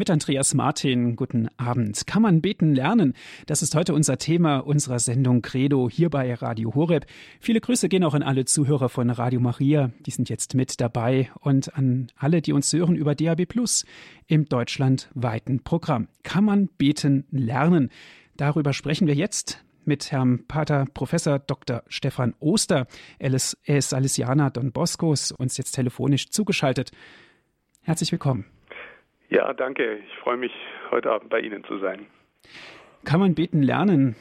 Mit Andreas Martin, guten Abend. Kann man beten lernen? Das ist heute unser Thema unserer Sendung Credo hier bei Radio Horeb. Viele Grüße gehen auch an alle Zuhörer von Radio Maria, die sind jetzt mit dabei und an alle, die uns hören über DAB Plus im deutschlandweiten Programm. Kann man beten lernen? Darüber sprechen wir jetzt mit Herrn Pater Professor Dr. Stefan Oster. Er ist, er Salesianer Don Boscos, uns jetzt telefonisch zugeschaltet. Herzlich willkommen. Ja, danke. Ich freue mich, heute Abend bei Ihnen zu sein. Kann man beten lernen?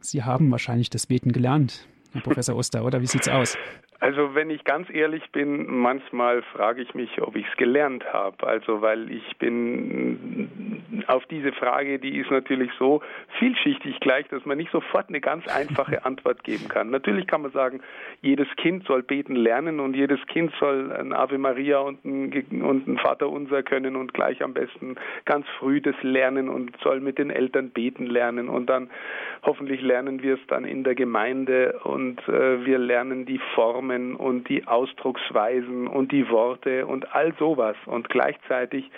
Sie haben wahrscheinlich das Beten gelernt, Herr Professor Oster, oder wie sieht's aus? Also wenn ich ganz ehrlich bin, manchmal frage ich mich, ob ich es gelernt habe. Also weil ich bin auf diese Frage, die ist natürlich so vielschichtig gleich, dass man nicht sofort eine ganz einfache Antwort geben kann. Natürlich kann man sagen, jedes Kind soll beten lernen und jedes Kind soll ein Ave Maria und ein, und ein Vater Unser können und gleich am besten ganz früh das lernen und soll mit den Eltern beten lernen und dann hoffentlich lernen wir es dann in der Gemeinde und äh, wir lernen die Form Formen und die Ausdrucksweisen und die Worte und all sowas. Und gleichzeitig,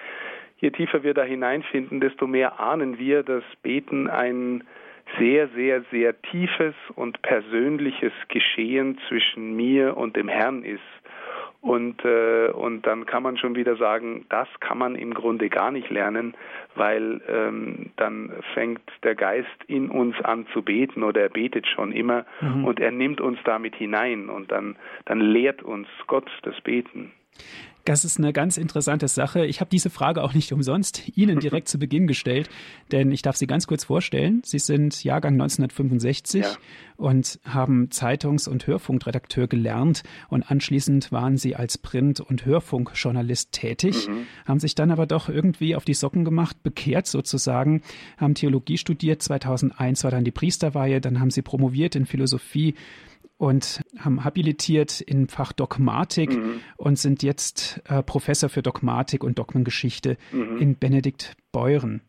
je tiefer wir da hineinfinden, desto mehr ahnen wir, dass Beten ein sehr, sehr, sehr tiefes und persönliches Geschehen zwischen mir und dem Herrn ist. Und, äh, und dann kann man schon wieder sagen, das kann man im Grunde gar nicht lernen, weil ähm, dann fängt der Geist in uns an zu beten oder er betet schon immer mhm. und er nimmt uns damit hinein und dann, dann lehrt uns Gott das Beten. Das ist eine ganz interessante Sache. Ich habe diese Frage auch nicht umsonst Ihnen direkt zu Beginn gestellt, denn ich darf Sie ganz kurz vorstellen. Sie sind Jahrgang 1965 ja. und haben Zeitungs- und Hörfunkredakteur gelernt und anschließend waren Sie als Print- und Hörfunkjournalist tätig, mhm. haben sich dann aber doch irgendwie auf die Socken gemacht, bekehrt sozusagen, haben Theologie studiert, 2001 war dann die Priesterweihe, dann haben Sie promoviert in Philosophie und haben habilitiert im Fach Dogmatik mhm. und sind jetzt äh, Professor für Dogmatik und Dogmengeschichte mhm. in Benedikt Beuren.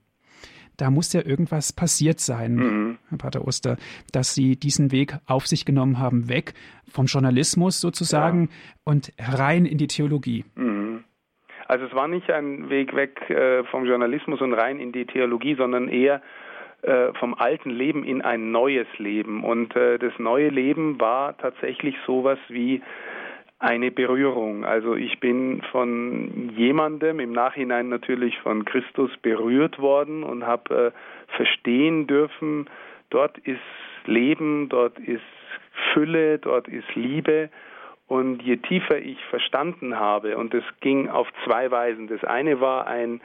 Da muss ja irgendwas passiert sein, mhm. Herr Pater Oster, dass Sie diesen Weg auf sich genommen haben, weg vom Journalismus sozusagen ja. und rein in die Theologie. Mhm. Also es war nicht ein Weg weg äh, vom Journalismus und rein in die Theologie, sondern eher äh, vom alten Leben in ein neues Leben. Und äh, das neue Leben war tatsächlich sowas wie eine Berührung. Also ich bin von jemandem im Nachhinein natürlich von Christus berührt worden und habe äh, verstehen dürfen, dort ist Leben, dort ist Fülle, dort ist Liebe. Und je tiefer ich verstanden habe, und es ging auf zwei Weisen. Das eine war ein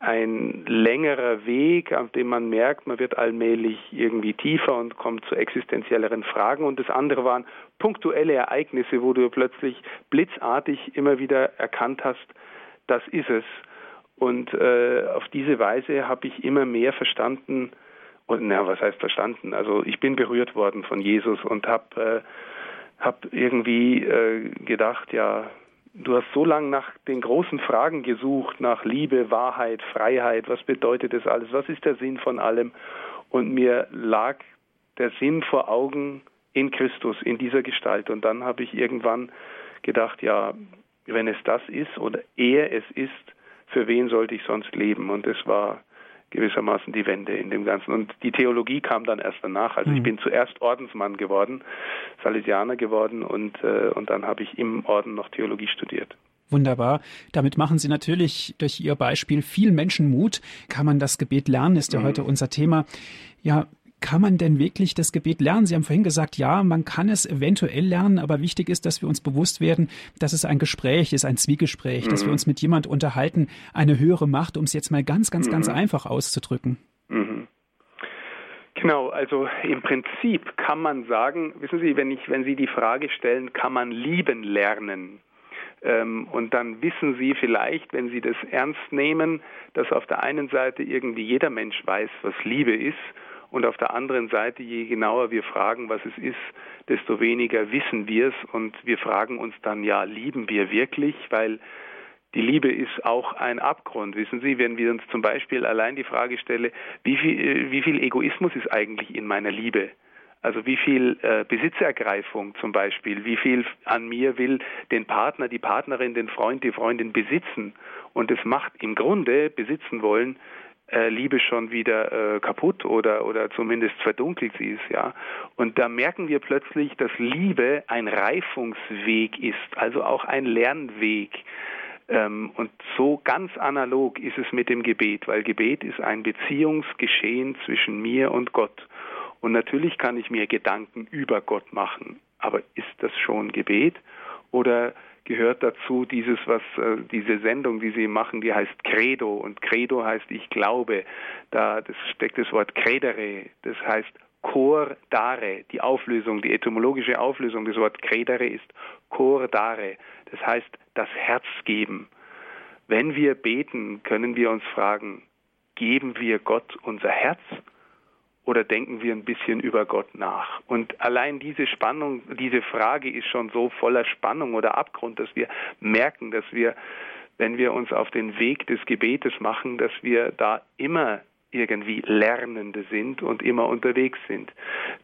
ein längerer Weg, auf dem man merkt, man wird allmählich irgendwie tiefer und kommt zu existenzielleren Fragen. Und das andere waren punktuelle Ereignisse, wo du plötzlich blitzartig immer wieder erkannt hast, das ist es. Und äh, auf diese Weise habe ich immer mehr verstanden, und na, was heißt verstanden? Also ich bin berührt worden von Jesus und habe äh, hab irgendwie äh, gedacht, ja, Du hast so lange nach den großen Fragen gesucht, nach Liebe, Wahrheit, Freiheit, was bedeutet das alles, was ist der Sinn von allem? Und mir lag der Sinn vor Augen in Christus, in dieser Gestalt. Und dann habe ich irgendwann gedacht, ja, wenn es das ist oder er es ist, für wen sollte ich sonst leben? Und es war gewissermaßen die Wende in dem Ganzen. Und die Theologie kam dann erst danach. Also mhm. ich bin zuerst Ordensmann geworden, Salesianer geworden und, äh, und dann habe ich im Orden noch Theologie studiert. Wunderbar. Damit machen Sie natürlich durch Ihr Beispiel viel Menschen Mut. Kann man das Gebet lernen, ist ja mhm. heute unser Thema. Ja, kann man denn wirklich das Gebet lernen? Sie haben vorhin gesagt, ja, man kann es eventuell lernen, aber wichtig ist, dass wir uns bewusst werden, dass es ein Gespräch ist, ein Zwiegespräch, mhm. dass wir mhm. uns mit jemand unterhalten, eine höhere Macht, um es jetzt mal ganz, ganz, mhm. ganz einfach auszudrücken. Mhm. Genau, also im Prinzip kann man sagen, wissen Sie, wenn ich, wenn Sie die Frage stellen, kann man lieben lernen? Ähm, und dann wissen Sie vielleicht, wenn Sie das ernst nehmen, dass auf der einen Seite irgendwie jeder Mensch weiß, was Liebe ist und auf der anderen Seite, je genauer wir fragen, was es ist, desto weniger wissen wir es. Und wir fragen uns dann, ja, lieben wir wirklich? Weil die Liebe ist auch ein Abgrund. Wissen Sie, wenn wir uns zum Beispiel allein die Frage stellen, wie viel, äh, wie viel Egoismus ist eigentlich in meiner Liebe? Also wie viel äh, Besitzergreifung zum Beispiel, wie viel an mir will den Partner, die Partnerin, den Freund, die Freundin besitzen Und es macht im Grunde besitzen wollen Liebe schon wieder äh, kaputt oder oder zumindest verdunkelt sie es ja. Und da merken wir plötzlich dass Liebe ein Reifungsweg ist also auch ein Lernweg. Ähm, und so ganz analog ist es mit dem Gebet weil Gebet ist ein Beziehungsgeschehen zwischen mir und Gott. Und natürlich kann ich mir Gedanken über Gott machen aber ist das schon Gebet oder gehört dazu dieses, was äh, diese Sendung, die Sie machen, die heißt Credo und Credo heißt ich glaube. Da das steckt das Wort credere, das heißt cor dare. Die Auflösung, die etymologische Auflösung des Wort credere ist cor dare. Das heißt das Herz geben. Wenn wir beten, können wir uns fragen, geben wir Gott unser Herz oder denken wir ein bisschen über Gott nach? Und allein diese Spannung, diese Frage ist schon so voller Spannung oder Abgrund, dass wir merken, dass wir, wenn wir uns auf den Weg des Gebetes machen, dass wir da immer irgendwie Lernende sind und immer unterwegs sind.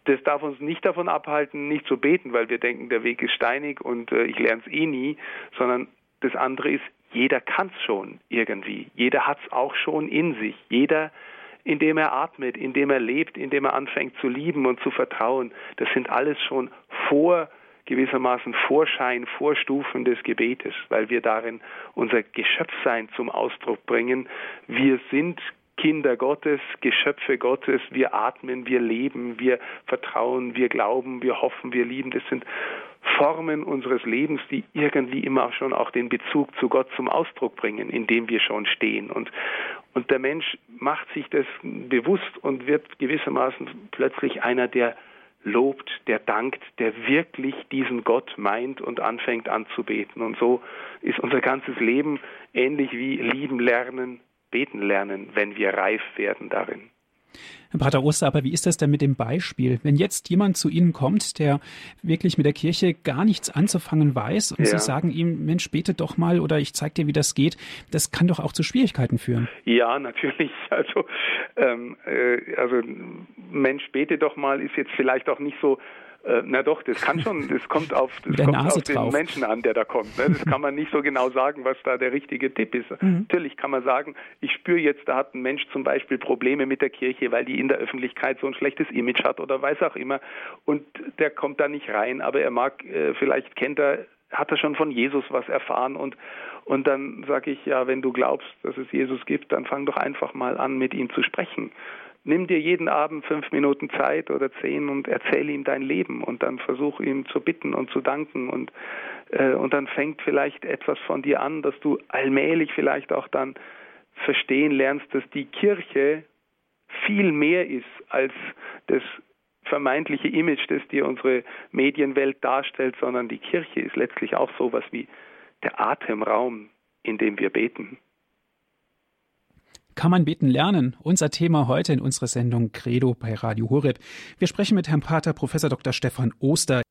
Das darf uns nicht davon abhalten, nicht zu beten, weil wir denken, der Weg ist steinig und äh, ich lerne es eh nie, sondern das andere ist, jeder kann es schon irgendwie. Jeder hat es auch schon in sich. Jeder indem er atmet, indem er lebt, indem er anfängt zu lieben und zu vertrauen. Das sind alles schon vor gewissermaßen Vorschein, Vorstufen des Gebetes, weil wir darin unser Geschöpfsein zum Ausdruck bringen. Wir sind Kinder Gottes, Geschöpfe Gottes, wir atmen, wir leben, wir vertrauen, wir glauben, wir hoffen, wir lieben. Das sind Formen unseres Lebens, die irgendwie immer schon auch den Bezug zu Gott zum Ausdruck bringen, in dem wir schon stehen. Und, und der Mensch macht sich das bewusst und wird gewissermaßen plötzlich einer, der lobt, der dankt, der wirklich diesen Gott meint und anfängt anzubeten. Und so ist unser ganzes Leben ähnlich wie lieben lernen, beten lernen, wenn wir reif werden darin. Herr Pater Oster, aber wie ist das denn mit dem Beispiel? Wenn jetzt jemand zu Ihnen kommt, der wirklich mit der Kirche gar nichts anzufangen weiß und ja. Sie sagen ihm, Mensch, bete doch mal oder ich zeige dir, wie das geht, das kann doch auch zu Schwierigkeiten führen. Ja, natürlich. Also, ähm, äh, also Mensch, bete doch mal ist jetzt vielleicht auch nicht so äh, na doch, das kann schon, das kommt auf, das kommt auf den Menschen an, der da kommt. Ne? Das kann man nicht so genau sagen, was da der richtige Tipp ist. Mhm. Natürlich kann man sagen, ich spüre jetzt, da hat ein Mensch zum Beispiel Probleme mit der Kirche, weil die in der Öffentlichkeit so ein schlechtes Image hat oder weiß auch immer. Und der kommt da nicht rein, aber er mag, äh, vielleicht kennt er, hat er schon von Jesus was erfahren und und dann sage ich, ja, wenn du glaubst, dass es Jesus gibt, dann fang doch einfach mal an, mit ihm zu sprechen nimm dir jeden Abend fünf Minuten Zeit oder zehn und erzähle ihm dein Leben und dann versuch ihm zu bitten und zu danken und äh, und dann fängt vielleicht etwas von dir an, dass du allmählich vielleicht auch dann verstehen lernst, dass die Kirche viel mehr ist als das vermeintliche Image, das dir unsere Medienwelt darstellt, sondern die Kirche ist letztlich auch sowas wie der Atemraum, in dem wir beten. Kann man beten lernen? Unser Thema heute in unserer Sendung Credo bei Radio Horeb. Wir sprechen mit Herrn Pater Prof. Dr. Stefan Oster.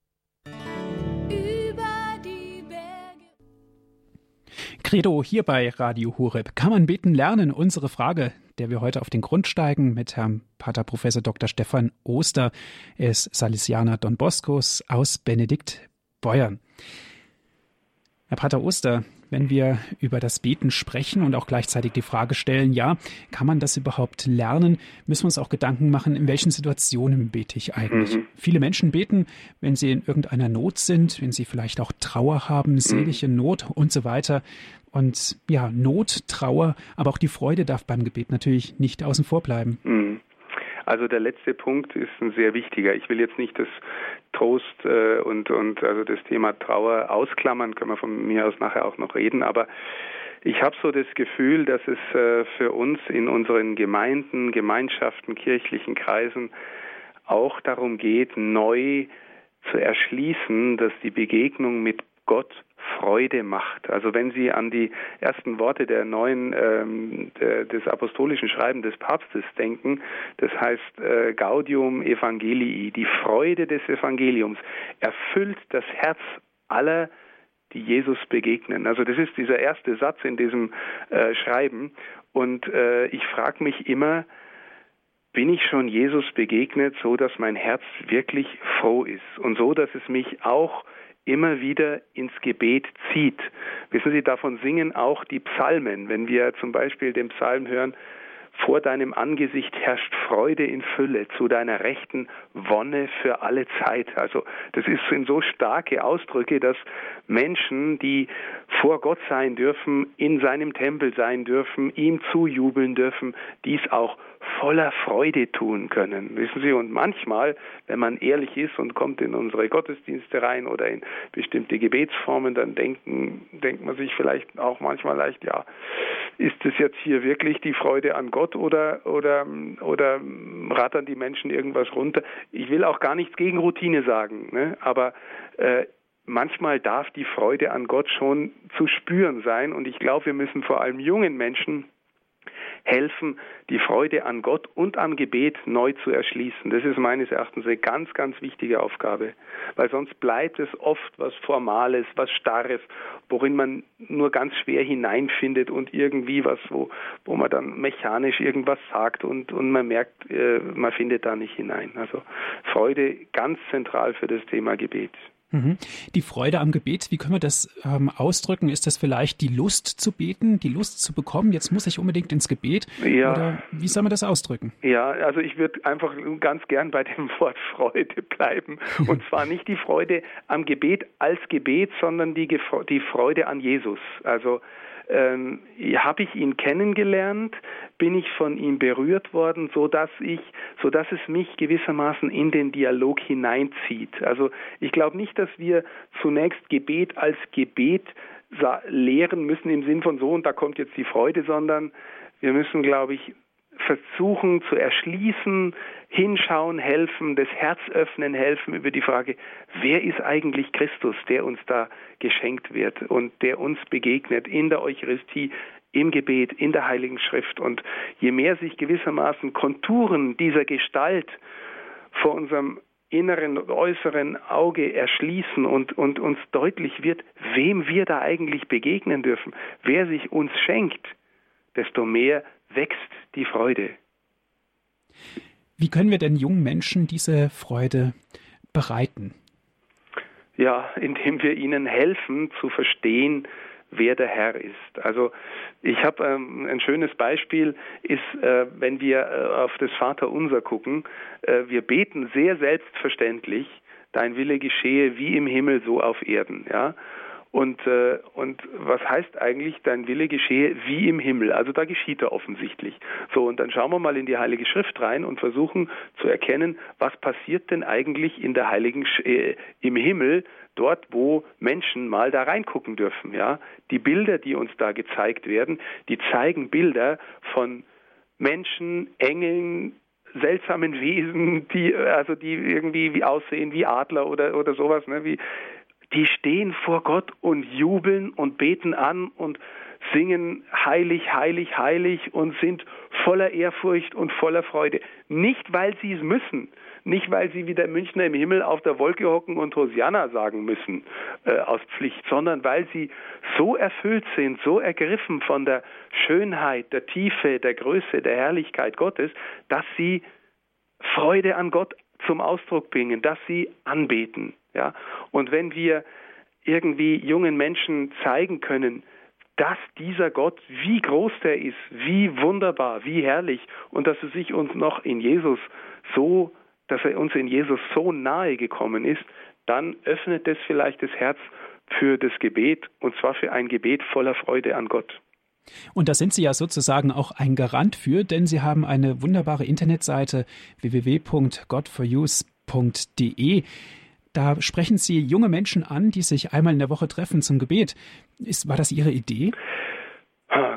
Credo hier bei Radio Horeb. Kann man beten lernen? Unsere Frage, der wir heute auf den Grund steigen mit Herrn Pater Prof. Dr. Stefan Oster. Er ist Salesianer Don Boscos aus Benedikt Beuern. Herr Pater Oster, wenn wir über das Beten sprechen und auch gleichzeitig die Frage stellen, ja, kann man das überhaupt lernen, müssen wir uns auch Gedanken machen, in welchen Situationen bete ich eigentlich. Mhm. Viele Menschen beten, wenn sie in irgendeiner Not sind, wenn sie vielleicht auch Trauer haben, seelische Not und so weiter. Und ja, Not, Trauer, aber auch die Freude darf beim Gebet natürlich nicht außen vor bleiben. Mhm. Also der letzte Punkt ist ein sehr wichtiger. Ich will jetzt nicht das Trost äh, und, und also das Thema Trauer ausklammern, können wir von mir aus nachher auch noch reden, aber ich habe so das Gefühl, dass es äh, für uns in unseren Gemeinden, Gemeinschaften, kirchlichen Kreisen auch darum geht, neu zu erschließen, dass die Begegnung mit Gott Freude macht. Also wenn Sie an die ersten Worte der neuen ähm, des apostolischen Schreiben des Papstes denken, das heißt äh, Gaudium Evangelii, die Freude des Evangeliums erfüllt das Herz aller, die Jesus begegnen. Also das ist dieser erste Satz in diesem äh, Schreiben. Und äh, ich frage mich immer, bin ich schon Jesus begegnet, so dass mein Herz wirklich froh ist und so, dass es mich auch immer wieder ins Gebet zieht. Wissen Sie, davon singen auch die Psalmen. Wenn wir zum Beispiel den Psalm hören, vor deinem Angesicht herrscht Freude in Fülle, zu deiner Rechten Wonne für alle Zeit. Also das sind so starke Ausdrücke, dass Menschen, die vor Gott sein dürfen, in seinem Tempel sein dürfen, ihm zujubeln dürfen, dies auch voller Freude tun können. Wissen Sie, und manchmal, wenn man ehrlich ist und kommt in unsere Gottesdienste rein oder in bestimmte Gebetsformen, dann denken, denkt man sich vielleicht auch manchmal leicht, ja, ist es jetzt hier wirklich die Freude an Gott oder, oder, oder rattern die Menschen irgendwas runter? Ich will auch gar nichts gegen Routine sagen, ne? aber äh, manchmal darf die Freude an Gott schon zu spüren sein und ich glaube, wir müssen vor allem jungen Menschen helfen, die Freude an Gott und am Gebet neu zu erschließen. Das ist meines Erachtens eine ganz, ganz wichtige Aufgabe, weil sonst bleibt es oft was Formales, was Starres, worin man nur ganz schwer hineinfindet und irgendwie was, wo, wo man dann mechanisch irgendwas sagt und, und man merkt, äh, man findet da nicht hinein. Also Freude ganz zentral für das Thema Gebet. Mhm. Die Freude am Gebet, wie können wir das ähm, ausdrücken? Ist das vielleicht die Lust zu beten, die Lust zu bekommen? Jetzt muss ich unbedingt ins Gebet. Ja. Oder wie soll man das ausdrücken? Ja, also ich würde einfach ganz gern bei dem Wort Freude bleiben. Und zwar nicht die Freude am Gebet als Gebet, sondern die, die Freude an Jesus. Also ähm, habe ich ihn kennengelernt, bin ich von ihm berührt worden, so dass ich, so dass es mich gewissermaßen in den Dialog hineinzieht. Also ich glaube nicht, dass wir zunächst Gebet als Gebet lehren müssen im Sinn von so und da kommt jetzt die Freude, sondern wir müssen, glaube ich, versuchen zu erschließen, hinschauen, helfen, das Herz öffnen, helfen über die Frage, wer ist eigentlich Christus, der uns da geschenkt wird und der uns begegnet in der Eucharistie, im Gebet, in der Heiligen Schrift. Und je mehr sich gewissermaßen Konturen dieser Gestalt vor unserem inneren und äußeren Auge erschließen und, und uns deutlich wird, wem wir da eigentlich begegnen dürfen, wer sich uns schenkt, desto mehr wächst die Freude. Wie können wir denn jungen Menschen diese Freude bereiten? Ja, indem wir ihnen helfen zu verstehen, wer der Herr ist. Also ich habe ähm, ein schönes Beispiel ist, äh, wenn wir äh, auf das Vaterunser gucken. Äh, wir beten sehr selbstverständlich, Dein Wille geschehe wie im Himmel so auf Erden. Ja, und, äh, und was heißt eigentlich, dein Wille geschehe wie im Himmel? Also da geschieht er offensichtlich. So, und dann schauen wir mal in die Heilige Schrift rein und versuchen zu erkennen, was passiert denn eigentlich in der Heiligen Sch äh, im Himmel, dort, wo Menschen mal da reingucken dürfen. Ja, die Bilder, die uns da gezeigt werden, die zeigen Bilder von Menschen, Engeln, seltsamen Wesen, die also die irgendwie wie aussehen wie Adler oder oder sowas, ne, wie die stehen vor Gott und jubeln und beten an und singen heilig, heilig, heilig und sind voller Ehrfurcht und voller Freude. Nicht, weil sie es müssen, nicht, weil sie wie der Münchner im Himmel auf der Wolke hocken und Hosianna sagen müssen äh, aus Pflicht, sondern weil sie so erfüllt sind, so ergriffen von der Schönheit, der Tiefe, der Größe, der Herrlichkeit Gottes, dass sie Freude an Gott zum Ausdruck bringen, dass sie anbeten. Ja? Und wenn wir irgendwie jungen Menschen zeigen können, dass dieser Gott, wie groß der ist, wie wunderbar, wie herrlich und dass er sich uns noch in Jesus so, dass er uns in Jesus so nahe gekommen ist, dann öffnet es vielleicht das Herz für das Gebet und zwar für ein Gebet voller Freude an Gott. Und da sind Sie ja sozusagen auch ein Garant für, denn Sie haben eine wunderbare Internetseite www.godforuse.de. Da sprechen Sie junge Menschen an, die sich einmal in der Woche treffen zum Gebet. Ist, war das Ihre Idee?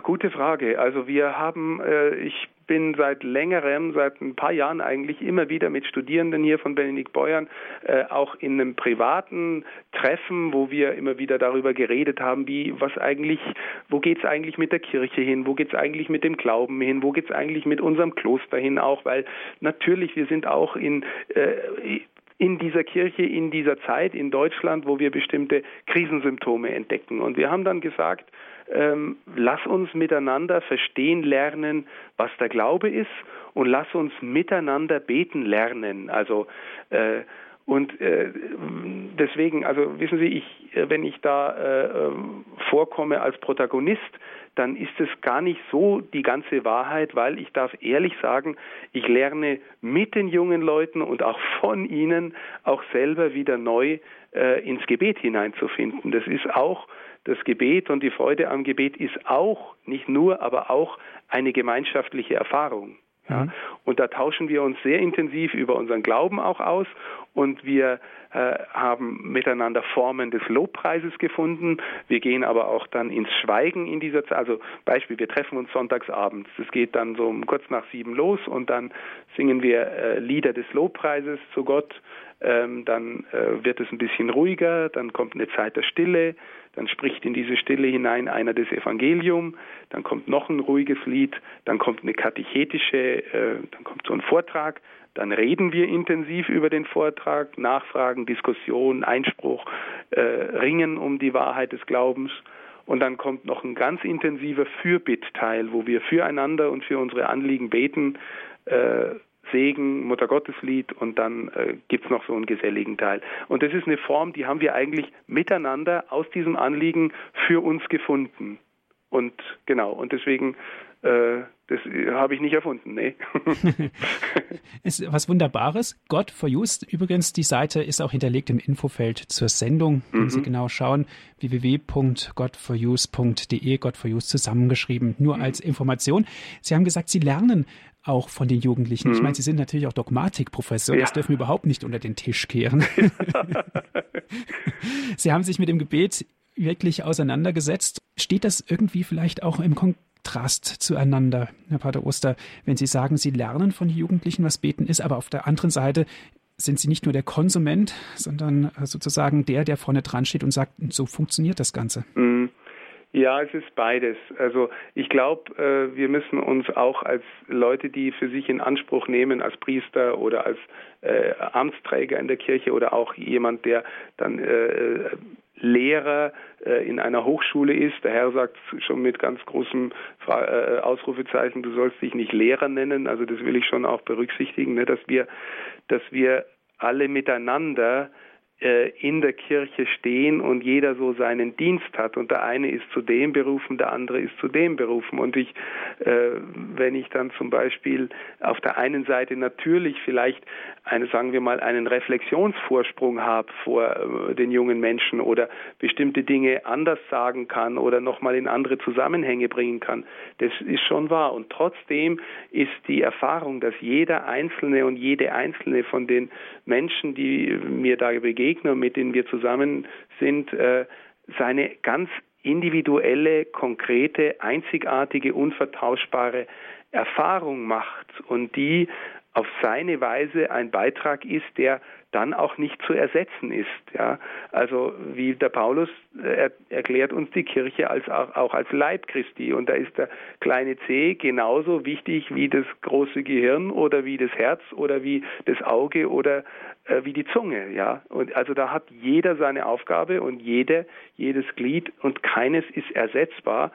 Gute Frage. Also wir haben, äh, ich bin seit längerem, seit ein paar Jahren eigentlich immer wieder mit Studierenden hier von Benedikt Beuern äh, auch in einem privaten Treffen, wo wir immer wieder darüber geredet haben, wie was eigentlich, wo geht's eigentlich mit der Kirche hin, wo geht's eigentlich mit dem Glauben hin, wo geht's eigentlich mit unserem Kloster hin auch, weil natürlich wir sind auch in äh, in dieser Kirche, in dieser Zeit in Deutschland, wo wir bestimmte Krisensymptome entdecken. Und wir haben dann gesagt, ähm, lass uns miteinander verstehen lernen, was der Glaube ist und lass uns miteinander beten lernen. Also äh, Und äh, deswegen, also wissen Sie, ich, wenn ich da äh, vorkomme als Protagonist, dann ist es gar nicht so die ganze Wahrheit, weil ich darf ehrlich sagen, ich lerne mit den jungen Leuten und auch von ihnen auch selber wieder neu äh, ins Gebet hineinzufinden. Das ist auch das Gebet und die Freude am Gebet ist auch, nicht nur, aber auch eine gemeinschaftliche Erfahrung. Ja. Mhm. Und da tauschen wir uns sehr intensiv über unseren Glauben auch aus und wir haben miteinander Formen des Lobpreises gefunden. Wir gehen aber auch dann ins Schweigen in dieser Zeit. Also Beispiel, wir treffen uns sonntagsabends. Das geht dann so um kurz nach sieben los und dann singen wir äh, Lieder des Lobpreises zu Gott. Ähm, dann äh, wird es ein bisschen ruhiger, dann kommt eine Zeit der Stille, dann spricht in diese Stille hinein einer des Evangelium, dann kommt noch ein ruhiges Lied, dann kommt eine katechetische, äh, dann kommt so ein Vortrag, dann reden wir intensiv über den Vortrag, Nachfragen, Diskussion, Einspruch, äh, Ringen um die Wahrheit des Glaubens. Und dann kommt noch ein ganz intensiver Fürbittteil, wo wir füreinander und für unsere Anliegen beten, äh, Segen, Muttergotteslied und dann äh, es noch so einen geselligen Teil. Und das ist eine Form, die haben wir eigentlich miteinander aus diesem Anliegen für uns gefunden. Und genau, und deswegen das habe ich nicht erfunden, nee. ist was Wunderbares. God for Use. Übrigens, die Seite ist auch hinterlegt im Infofeld zur Sendung. Können mhm. Sie genau schauen. www.godforuse.de, God for Use zusammengeschrieben. Nur mhm. als Information. Sie haben gesagt, Sie lernen auch von den Jugendlichen. Mhm. Ich meine, Sie sind natürlich auch Dogmatikprofessor. Ja. Das dürfen wir überhaupt nicht unter den Tisch kehren. Sie haben sich mit dem Gebet wirklich auseinandergesetzt. Steht das irgendwie vielleicht auch im Kon Kontrast zueinander, Herr Pater Oster, wenn Sie sagen, Sie lernen von Jugendlichen, was Beten ist, aber auf der anderen Seite sind Sie nicht nur der Konsument, sondern sozusagen der, der vorne dran steht und sagt, so funktioniert das Ganze. Mhm. Ja, es ist beides. Also ich glaube, äh, wir müssen uns auch als Leute, die für sich in Anspruch nehmen, als Priester oder als äh, Amtsträger in der Kirche oder auch jemand, der dann äh, Lehrer äh, in einer Hochschule ist. Der Herr sagt schon mit ganz großem äh, Ausrufezeichen, du sollst dich nicht Lehrer nennen. Also das will ich schon auch berücksichtigen, ne, dass wir, dass wir alle miteinander in der Kirche stehen und jeder so seinen Dienst hat. Und der eine ist zu dem berufen, der andere ist zu dem berufen. Und ich, äh, wenn ich dann zum Beispiel auf der einen Seite natürlich vielleicht eine, sagen wir mal, einen Reflexionsvorsprung habe vor äh, den jungen Menschen oder bestimmte Dinge anders sagen kann oder nochmal in andere Zusammenhänge bringen kann, das ist schon wahr. Und trotzdem ist die Erfahrung, dass jeder Einzelne und jede Einzelne von den Menschen, die mir da begegnen, mit denen wir zusammen sind, äh, seine ganz individuelle, konkrete, einzigartige, unvertauschbare Erfahrung macht und die auf seine Weise ein Beitrag ist, der dann auch nicht zu ersetzen ist. Ja? Also wie der Paulus äh, er, erklärt uns die Kirche als auch, auch, als Leib Christi und da ist der kleine C genauso wichtig wie das große Gehirn oder wie das Herz oder wie das Auge oder äh, wie die Zunge. Ja? Und also da hat jeder seine Aufgabe und jede, jedes Glied und keines ist ersetzbar.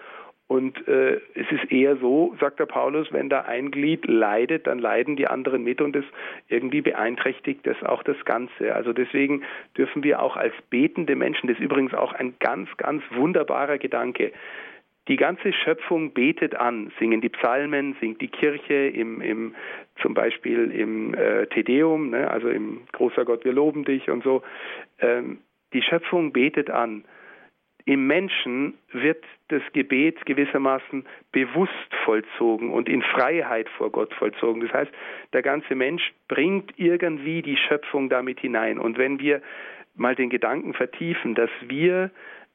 Und äh, es ist eher so, sagt der Paulus, wenn da ein Glied leidet, dann leiden die anderen mit und es irgendwie beeinträchtigt das auch das Ganze. Also deswegen dürfen wir auch als betende Menschen, das ist übrigens auch ein ganz, ganz wunderbarer Gedanke, die ganze Schöpfung betet an, singen die Psalmen, singt die Kirche im, im zum Beispiel im äh, Tedeum, ne, also im Großer Gott, wir loben dich und so. Ähm, die Schöpfung betet an. Im Menschen wird das Gebet gewissermaßen bewusst vollzogen und in Freiheit vor Gott vollzogen. Das heißt, der ganze Mensch bringt irgendwie die Schöpfung damit hinein. Und wenn wir mal den Gedanken vertiefen, dass wir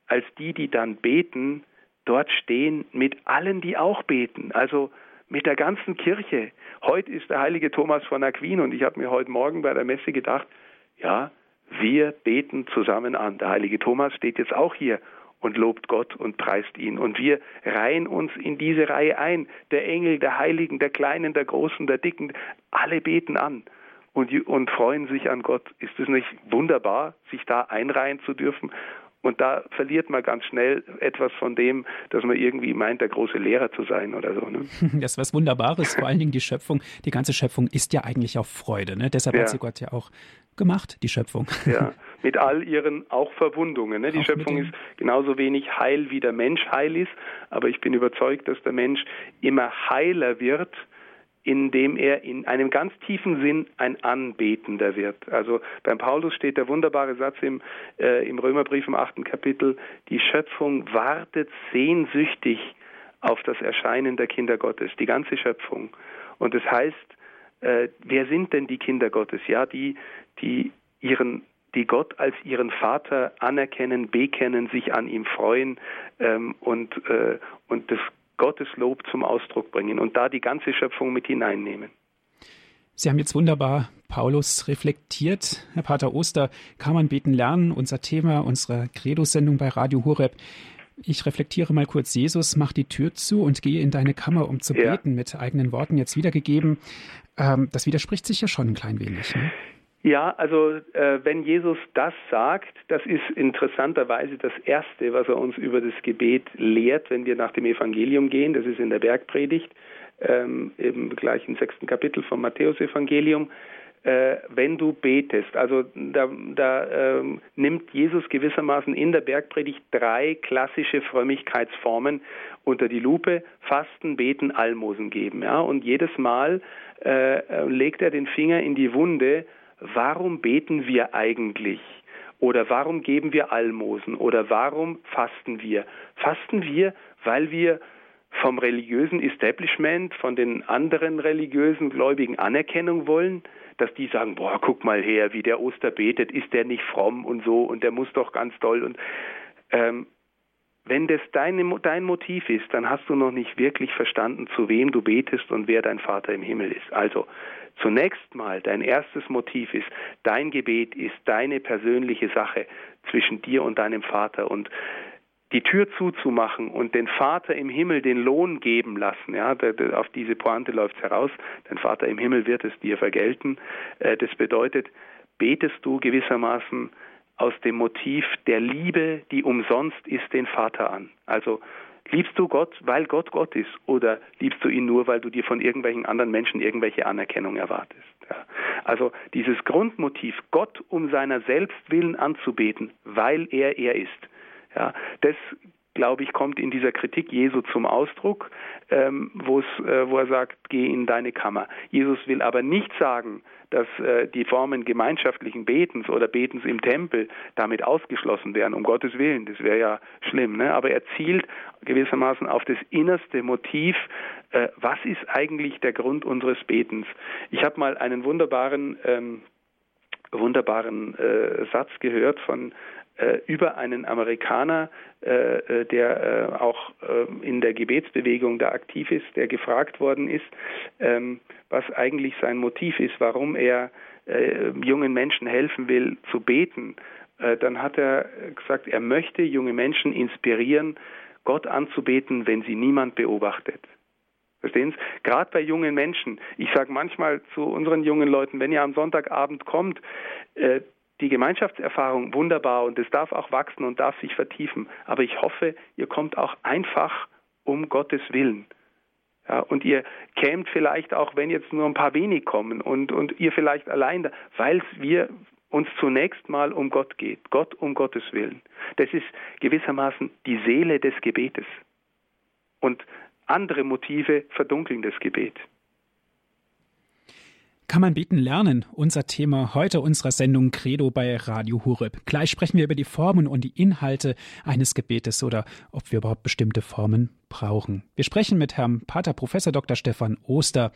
als die, die dann beten, dort stehen mit allen, die auch beten, also mit der ganzen Kirche. Heute ist der heilige Thomas von Aquin und ich habe mir heute Morgen bei der Messe gedacht, ja, wir beten zusammen an. Der heilige Thomas steht jetzt auch hier und lobt Gott und preist ihn. Und wir reihen uns in diese Reihe ein. Der Engel, der Heiligen, der Kleinen, der Großen, der Dicken, alle beten an und, und freuen sich an Gott. Ist es nicht wunderbar, sich da einreihen zu dürfen? Und da verliert man ganz schnell etwas von dem, dass man irgendwie meint, der große Lehrer zu sein oder so. Ne? Das ist was Wunderbares. Vor allen Dingen die Schöpfung, die ganze Schöpfung ist ja eigentlich auch Freude. Ne? Deshalb ja. hat sie Gott ja auch gemacht, die Schöpfung. Ja, mit all ihren auch Verwundungen. Ne? Die auch Schöpfung ist genauso wenig heil, wie der Mensch heil ist, aber ich bin überzeugt, dass der Mensch immer heiler wird, indem er in einem ganz tiefen Sinn ein Anbetender wird. Also beim Paulus steht der wunderbare Satz im, äh, im Römerbrief im achten Kapitel, die Schöpfung wartet sehnsüchtig auf das Erscheinen der Kinder Gottes, die ganze Schöpfung. Und das heißt, äh, wer sind denn die Kinder Gottes? Ja, die, die ihren die Gott als ihren Vater anerkennen, bekennen, sich an ihm freuen ähm, und, äh, und das Gottes Lob zum Ausdruck bringen und da die ganze Schöpfung mit hineinnehmen. Sie haben jetzt wunderbar Paulus reflektiert. Herr Pater Oster, kann man beten lernen? Unser Thema unserer Credo-Sendung bei Radio Horeb. Ich reflektiere mal kurz. Jesus macht die Tür zu und gehe in deine Kammer, um zu ja. beten, mit eigenen Worten jetzt wiedergegeben. Ähm, das widerspricht sich ja schon ein klein wenig. Ne? Ja, also äh, wenn Jesus das sagt, das ist interessanterweise das Erste, was er uns über das Gebet lehrt, wenn wir nach dem Evangelium gehen. Das ist in der Bergpredigt, ähm, eben gleich im sechsten Kapitel vom Matthäusevangelium. Äh, wenn du betest, also da, da ähm, nimmt Jesus gewissermaßen in der Bergpredigt drei klassische Frömmigkeitsformen unter die Lupe: Fasten, Beten, Almosen geben. Ja, und jedes Mal äh, legt er den Finger in die Wunde warum beten wir eigentlich? Oder warum geben wir Almosen? Oder warum fasten wir? Fasten wir, weil wir vom religiösen Establishment, von den anderen religiösen Gläubigen Anerkennung wollen, dass die sagen, boah, guck mal her, wie der Oster betet, ist der nicht fromm und so und der muss doch ganz toll und ähm, wenn das deine, dein Motiv ist, dann hast du noch nicht wirklich verstanden, zu wem du betest und wer dein Vater im Himmel ist. Also zunächst mal dein erstes Motiv ist, dein Gebet ist deine persönliche Sache zwischen dir und deinem Vater und die Tür zuzumachen und den Vater im Himmel den Lohn geben lassen, ja, auf diese Pointe läuft es heraus, dein Vater im Himmel wird es dir vergelten. Äh, das bedeutet, betest du gewissermaßen aus dem Motiv der Liebe, die umsonst ist, den Vater an. Also Liebst du Gott, weil Gott Gott ist, oder liebst du ihn nur, weil du dir von irgendwelchen anderen Menschen irgendwelche Anerkennung erwartest? Ja. Also dieses Grundmotiv, Gott um seiner selbst willen anzubeten, weil er er ist, ja, das glaube ich, kommt in dieser Kritik Jesu zum Ausdruck, ähm, äh, wo er sagt, geh in deine Kammer. Jesus will aber nicht sagen, dass äh, die Formen gemeinschaftlichen Betens oder Betens im Tempel damit ausgeschlossen wären, um Gottes Willen. Das wäre ja schlimm. Ne? Aber er zielt gewissermaßen auf das innerste Motiv, äh, was ist eigentlich der Grund unseres Betens. Ich habe mal einen wunderbaren ähm, wunderbaren äh, Satz gehört von über einen Amerikaner, äh, äh der äh, auch äh, in der Gebetsbewegung da aktiv ist, der gefragt worden ist, ähm, was eigentlich sein Motiv ist, warum er äh, jungen Menschen helfen will zu beten. dann hat er gesagt, er möchte junge Menschen inspirieren, Gott anzubeten, wenn sie niemand beobachtet. Verstehen Sie? Gerade bei jungen Menschen. Ich sage manchmal zu unseren jungen Leuten, wenn ihr am Sonntagabend kommt, äh, die Gemeinschaftserfahrung wunderbar und es darf auch wachsen und darf sich vertiefen. Aber ich hoffe, ihr kommt auch einfach um Gottes Willen. Ja, und ihr kämt vielleicht auch, wenn jetzt nur ein paar wenig kommen und, und ihr vielleicht allein, weil wir uns zunächst mal um Gott geht, Gott um Gottes Willen. Das ist gewissermaßen die Seele des Gebetes. Und andere Motive verdunkeln das Gebet. Kann man beten lernen? Unser Thema heute unserer Sendung Credo bei Radio Hureb. Gleich sprechen wir über die Formen und die Inhalte eines Gebetes oder ob wir überhaupt bestimmte Formen brauchen. Wir sprechen mit Herrn Pater Professor Dr. Stefan Oster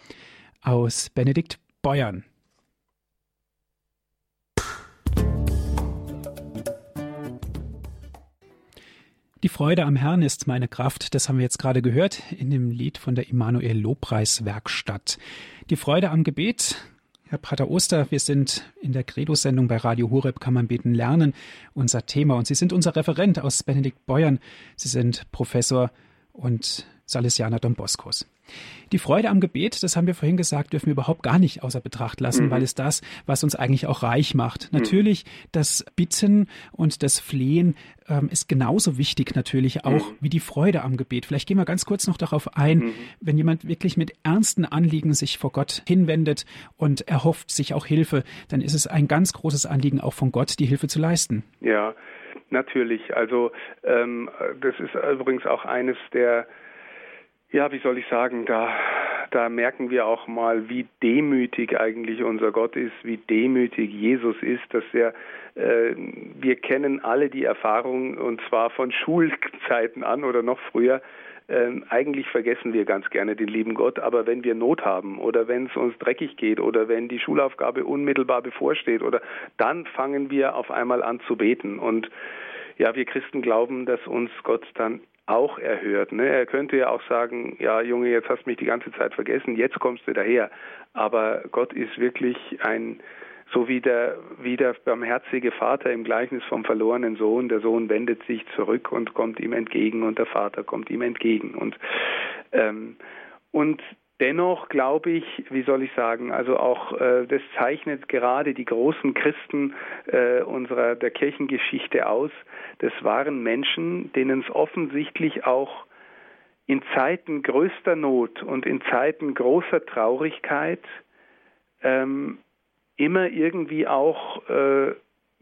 aus Benedikt Beuern. Die Freude am Herrn ist meine Kraft, das haben wir jetzt gerade gehört in dem Lied von der Immanuel Lobpreis Werkstatt. Die Freude am Gebet, Herr Pater Oster, wir sind in der Credo-Sendung bei Radio Horeb kann man beten lernen, unser Thema. Und Sie sind unser Referent aus Benedikt Beuern. Sie sind Professor und Salesianer Don Boscos. Die Freude am Gebet, das haben wir vorhin gesagt, dürfen wir überhaupt gar nicht außer Betracht lassen, mhm. weil es das, was uns eigentlich auch reich macht. Mhm. Natürlich das Bitten und das Flehen ähm, ist genauso wichtig natürlich auch mhm. wie die Freude am Gebet. Vielleicht gehen wir ganz kurz noch darauf ein, mhm. wenn jemand wirklich mit ernsten Anliegen sich vor Gott hinwendet und erhofft sich auch Hilfe, dann ist es ein ganz großes Anliegen auch von Gott, die Hilfe zu leisten. Ja, natürlich. Also ähm, das ist übrigens auch eines der ja, wie soll ich sagen, da, da merken wir auch mal, wie demütig eigentlich unser Gott ist, wie demütig Jesus ist, dass er, äh, wir kennen alle die Erfahrung und zwar von Schulzeiten an oder noch früher, ähm, eigentlich vergessen wir ganz gerne den lieben Gott, aber wenn wir Not haben oder wenn es uns dreckig geht oder wenn die Schulaufgabe unmittelbar bevorsteht oder dann fangen wir auf einmal an zu beten. Und ja, wir Christen glauben, dass uns Gott dann auch erhört. Ne? Er könnte ja auch sagen, ja Junge, jetzt hast du mich die ganze Zeit vergessen, jetzt kommst du daher. Aber Gott ist wirklich ein, so wie der, wie der barmherzige Vater im Gleichnis vom verlorenen Sohn. Der Sohn wendet sich zurück und kommt ihm entgegen und der Vater kommt ihm entgegen. Und, ähm, und Dennoch glaube ich, wie soll ich sagen, also auch äh, das zeichnet gerade die großen Christen äh, unserer der Kirchengeschichte aus. Das waren Menschen, denen es offensichtlich auch in Zeiten größter Not und in Zeiten großer Traurigkeit ähm, immer irgendwie auch äh,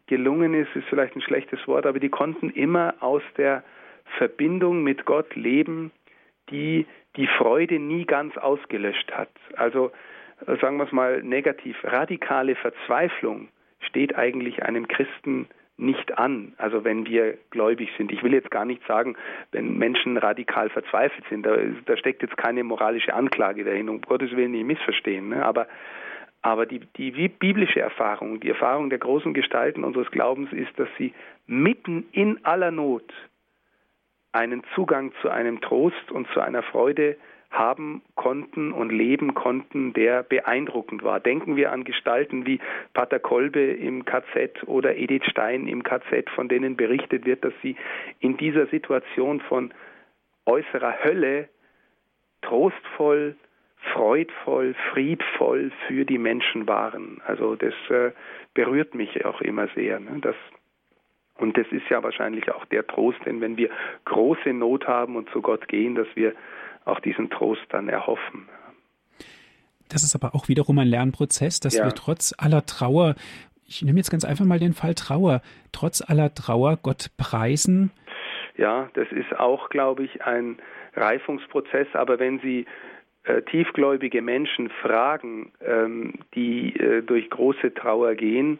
gelungen ist, ist vielleicht ein schlechtes Wort, aber die konnten immer aus der Verbindung mit Gott leben, die die Freude nie ganz ausgelöscht hat. Also äh, sagen wir es mal negativ, radikale Verzweiflung steht eigentlich einem Christen nicht an, also wenn wir gläubig sind. Ich will jetzt gar nicht sagen, wenn Menschen radikal verzweifelt sind, da, da steckt jetzt keine moralische Anklage dahin, um Gottes Willen nicht missverstehen, ne? aber, aber die, die biblische Erfahrung, die Erfahrung der großen Gestalten unseres Glaubens ist, dass sie mitten in aller Not einen Zugang zu einem Trost und zu einer Freude haben konnten und leben konnten, der beeindruckend war. Denken wir an Gestalten wie Pater Kolbe im KZ oder Edith Stein im KZ, von denen berichtet wird, dass sie in dieser Situation von äußerer Hölle trostvoll, freudvoll, friedvoll für die Menschen waren. Also das äh, berührt mich auch immer sehr, ne? dass und das ist ja wahrscheinlich auch der Trost, denn wenn wir große Not haben und zu Gott gehen, dass wir auch diesen Trost dann erhoffen. Das ist aber auch wiederum ein Lernprozess, dass ja. wir trotz aller Trauer, ich nehme jetzt ganz einfach mal den Fall Trauer, trotz aller Trauer Gott preisen. Ja, das ist auch, glaube ich, ein Reifungsprozess, aber wenn Sie äh, tiefgläubige Menschen fragen, ähm, die äh, durch große Trauer gehen,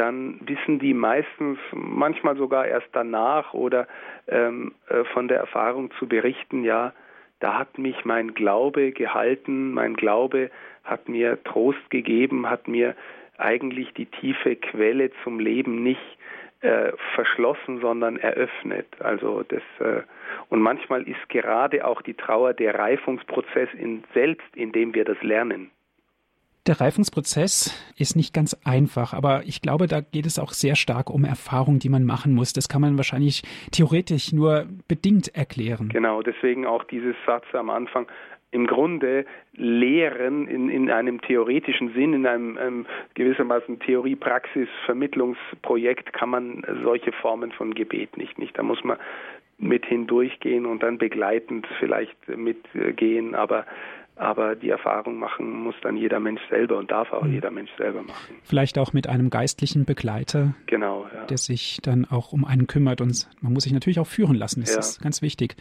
dann wissen die meistens manchmal sogar erst danach oder ähm, äh, von der Erfahrung zu berichten, ja, da hat mich mein Glaube gehalten, mein Glaube hat mir Trost gegeben, hat mir eigentlich die tiefe Quelle zum Leben nicht äh, verschlossen, sondern eröffnet. Also das äh, und manchmal ist gerade auch die Trauer der Reifungsprozess in selbst, in dem wir das lernen. Der Reifungsprozess ist nicht ganz einfach, aber ich glaube, da geht es auch sehr stark um Erfahrungen, die man machen muss. Das kann man wahrscheinlich theoretisch nur bedingt erklären. Genau, deswegen auch dieses Satz am Anfang. Im Grunde Lehren in, in einem theoretischen Sinn, in einem ähm, gewissermaßen Theorie-Praxis-Vermittlungsprojekt kann man solche Formen von Gebet nicht. nicht. Da muss man mit hindurchgehen und dann begleitend vielleicht mitgehen, aber aber die Erfahrung machen muss dann jeder Mensch selber und darf auch mhm. jeder Mensch selber machen. Vielleicht auch mit einem geistlichen Begleiter, genau, ja. der sich dann auch um einen kümmert und man muss sich natürlich auch führen lassen. Das ja. ist ganz wichtig.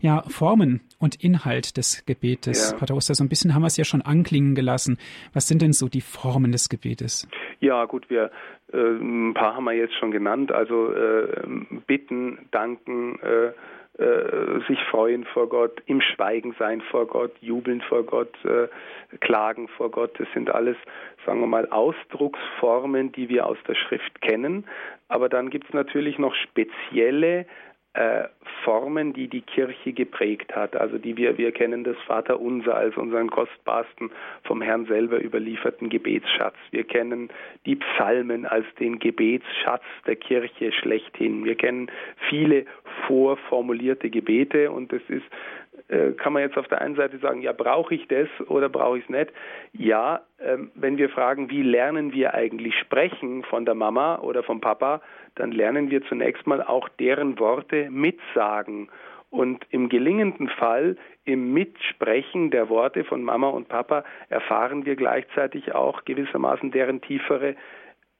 Ja, Formen und Inhalt des Gebetes, ja. Pater Oster, so ein bisschen haben wir es ja schon anklingen gelassen. Was sind denn so die Formen des Gebetes? Ja, gut, wir äh, ein paar haben wir jetzt schon genannt. Also äh, bitten, danken. Äh, sich freuen vor Gott, im Schweigen sein vor Gott, jubeln vor Gott, äh, klagen vor Gott. Das sind alles, sagen wir mal, Ausdrucksformen, die wir aus der Schrift kennen. Aber dann gibt es natürlich noch spezielle äh, Formen, die die Kirche geprägt hat. Also die wir, wir kennen das Vaterunser als unseren kostbarsten vom Herrn selber überlieferten Gebetsschatz. Wir kennen die Psalmen als den Gebetsschatz der Kirche schlechthin. Wir kennen viele vorformulierte Gebete und es ist äh, kann man jetzt auf der einen Seite sagen, ja, brauche ich das oder brauche ich es nicht? Ja, ähm, wenn wir fragen, wie lernen wir eigentlich sprechen von der Mama oder vom Papa, dann lernen wir zunächst mal auch deren Worte mitsagen. Und im gelingenden Fall, im Mitsprechen der Worte von Mama und Papa, erfahren wir gleichzeitig auch gewissermaßen deren tiefere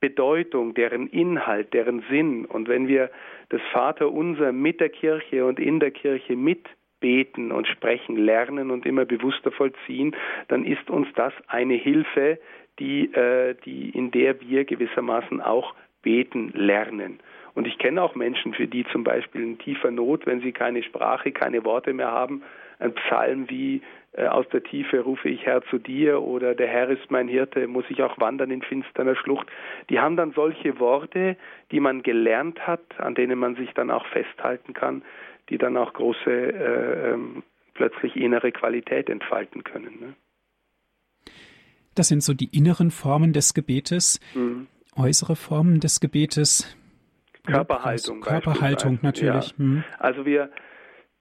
Bedeutung, deren Inhalt, deren Sinn. Und wenn wir das Vaterunser mit der Kirche und in der Kirche mitbeten und sprechen, lernen und immer bewusster vollziehen, dann ist uns das eine Hilfe, die, äh, die, in der wir gewissermaßen auch beten lernen. Und ich kenne auch Menschen, für die zum Beispiel in tiefer Not, wenn sie keine Sprache, keine Worte mehr haben, ein Psalm wie äh, aus der Tiefe rufe ich Herr zu dir oder der Herr ist mein Hirte, muss ich auch wandern in finsterner Schlucht. Die haben dann solche Worte, die man gelernt hat, an denen man sich dann auch festhalten kann, die dann auch große äh, ähm, plötzlich innere Qualität entfalten können. Ne? Das sind so die inneren Formen des Gebetes. Mhm. Äußere Formen des Gebetes, Körperhaltung. Körperhaltung natürlich. Ja. Mhm. Also wir,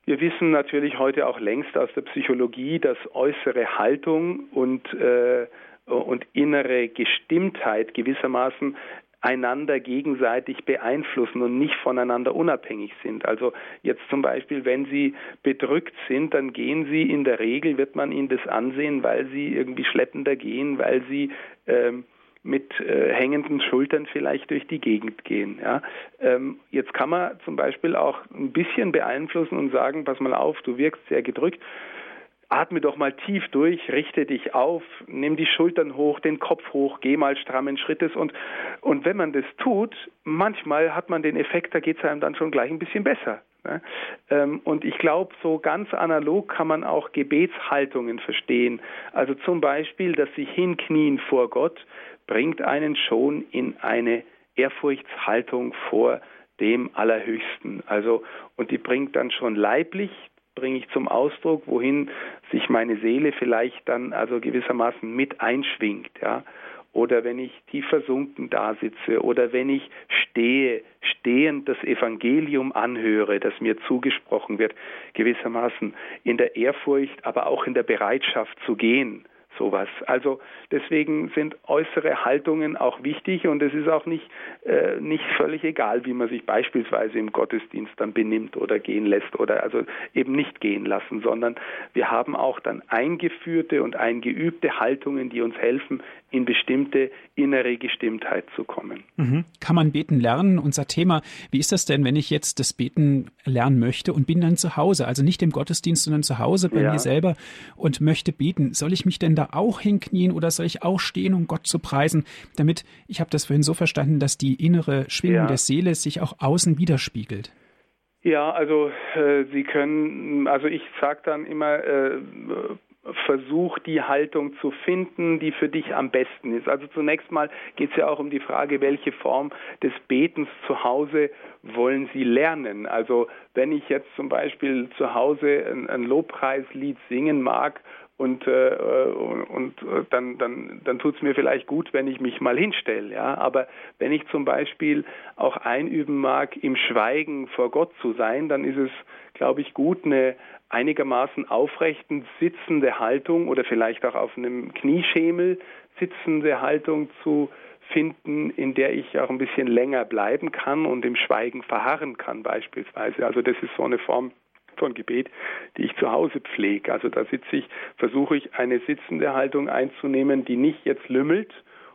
wir wissen natürlich heute auch längst aus der Psychologie, dass äußere Haltung und, äh, und innere Gestimmtheit gewissermaßen einander gegenseitig beeinflussen und nicht voneinander unabhängig sind. Also jetzt zum Beispiel, wenn Sie bedrückt sind, dann gehen Sie in der Regel, wird man Ihnen das ansehen, weil Sie irgendwie schleppender gehen, weil Sie ähm, mit äh, hängenden Schultern vielleicht durch die Gegend gehen. Ja. Ähm, jetzt kann man zum Beispiel auch ein bisschen beeinflussen und sagen, pass mal auf, du wirkst sehr gedrückt. Atme doch mal tief durch, richte dich auf, nimm die Schultern hoch, den Kopf hoch, geh mal strammen Schrittes und, und wenn man das tut, manchmal hat man den Effekt, da geht es einem dann schon gleich ein bisschen besser. Ne? Ähm, und ich glaube, so ganz analog kann man auch Gebetshaltungen verstehen. Also zum Beispiel, dass sich hinknien vor Gott bringt einen schon in eine Ehrfurchtshaltung vor dem Allerhöchsten. Also, und die bringt dann schon leiblich, bringe ich zum Ausdruck, wohin sich meine Seele vielleicht dann also gewissermaßen mit einschwingt, ja. Oder wenn ich tief versunken da sitze oder wenn ich stehe, stehend das Evangelium anhöre, das mir zugesprochen wird, gewissermaßen in der Ehrfurcht, aber auch in der Bereitschaft zu gehen sowas. Also deswegen sind äußere Haltungen auch wichtig und es ist auch nicht, äh, nicht völlig egal, wie man sich beispielsweise im Gottesdienst dann benimmt oder gehen lässt oder also eben nicht gehen lassen, sondern wir haben auch dann eingeführte und eingeübte Haltungen, die uns helfen, in bestimmte innere Gestimmtheit zu kommen. Mhm. Kann man beten lernen? Unser Thema, wie ist das denn, wenn ich jetzt das Beten lernen möchte und bin dann zu Hause, also nicht im Gottesdienst, sondern zu Hause bei ja. mir selber und möchte beten? Soll ich mich denn da auch hinknien oder soll ich auch stehen, um Gott zu preisen, damit, ich habe das vorhin so verstanden, dass die innere Schwingung ja. der Seele sich auch außen widerspiegelt? Ja, also äh, Sie können, also ich sage dann immer, äh, versuch die Haltung zu finden, die für dich am besten ist. Also zunächst mal geht es ja auch um die Frage, welche Form des Betens zu Hause wollen Sie lernen. Also wenn ich jetzt zum Beispiel zu Hause ein, ein Lobpreislied singen mag und, äh, und dann, dann, dann tut es mir vielleicht gut, wenn ich mich mal hinstelle. Ja? Aber wenn ich zum Beispiel auch einüben mag, im Schweigen vor Gott zu sein, dann ist es, glaube ich, gut, eine einigermaßen aufrechten sitzende Haltung oder vielleicht auch auf einem Knieschemel sitzende Haltung zu finden, in der ich auch ein bisschen länger bleiben kann und im Schweigen verharren kann beispielsweise. Also das ist so eine Form von Gebet, die ich zu Hause pflege. Also da sitze ich, versuche ich eine sitzende Haltung einzunehmen, die nicht jetzt lümmelt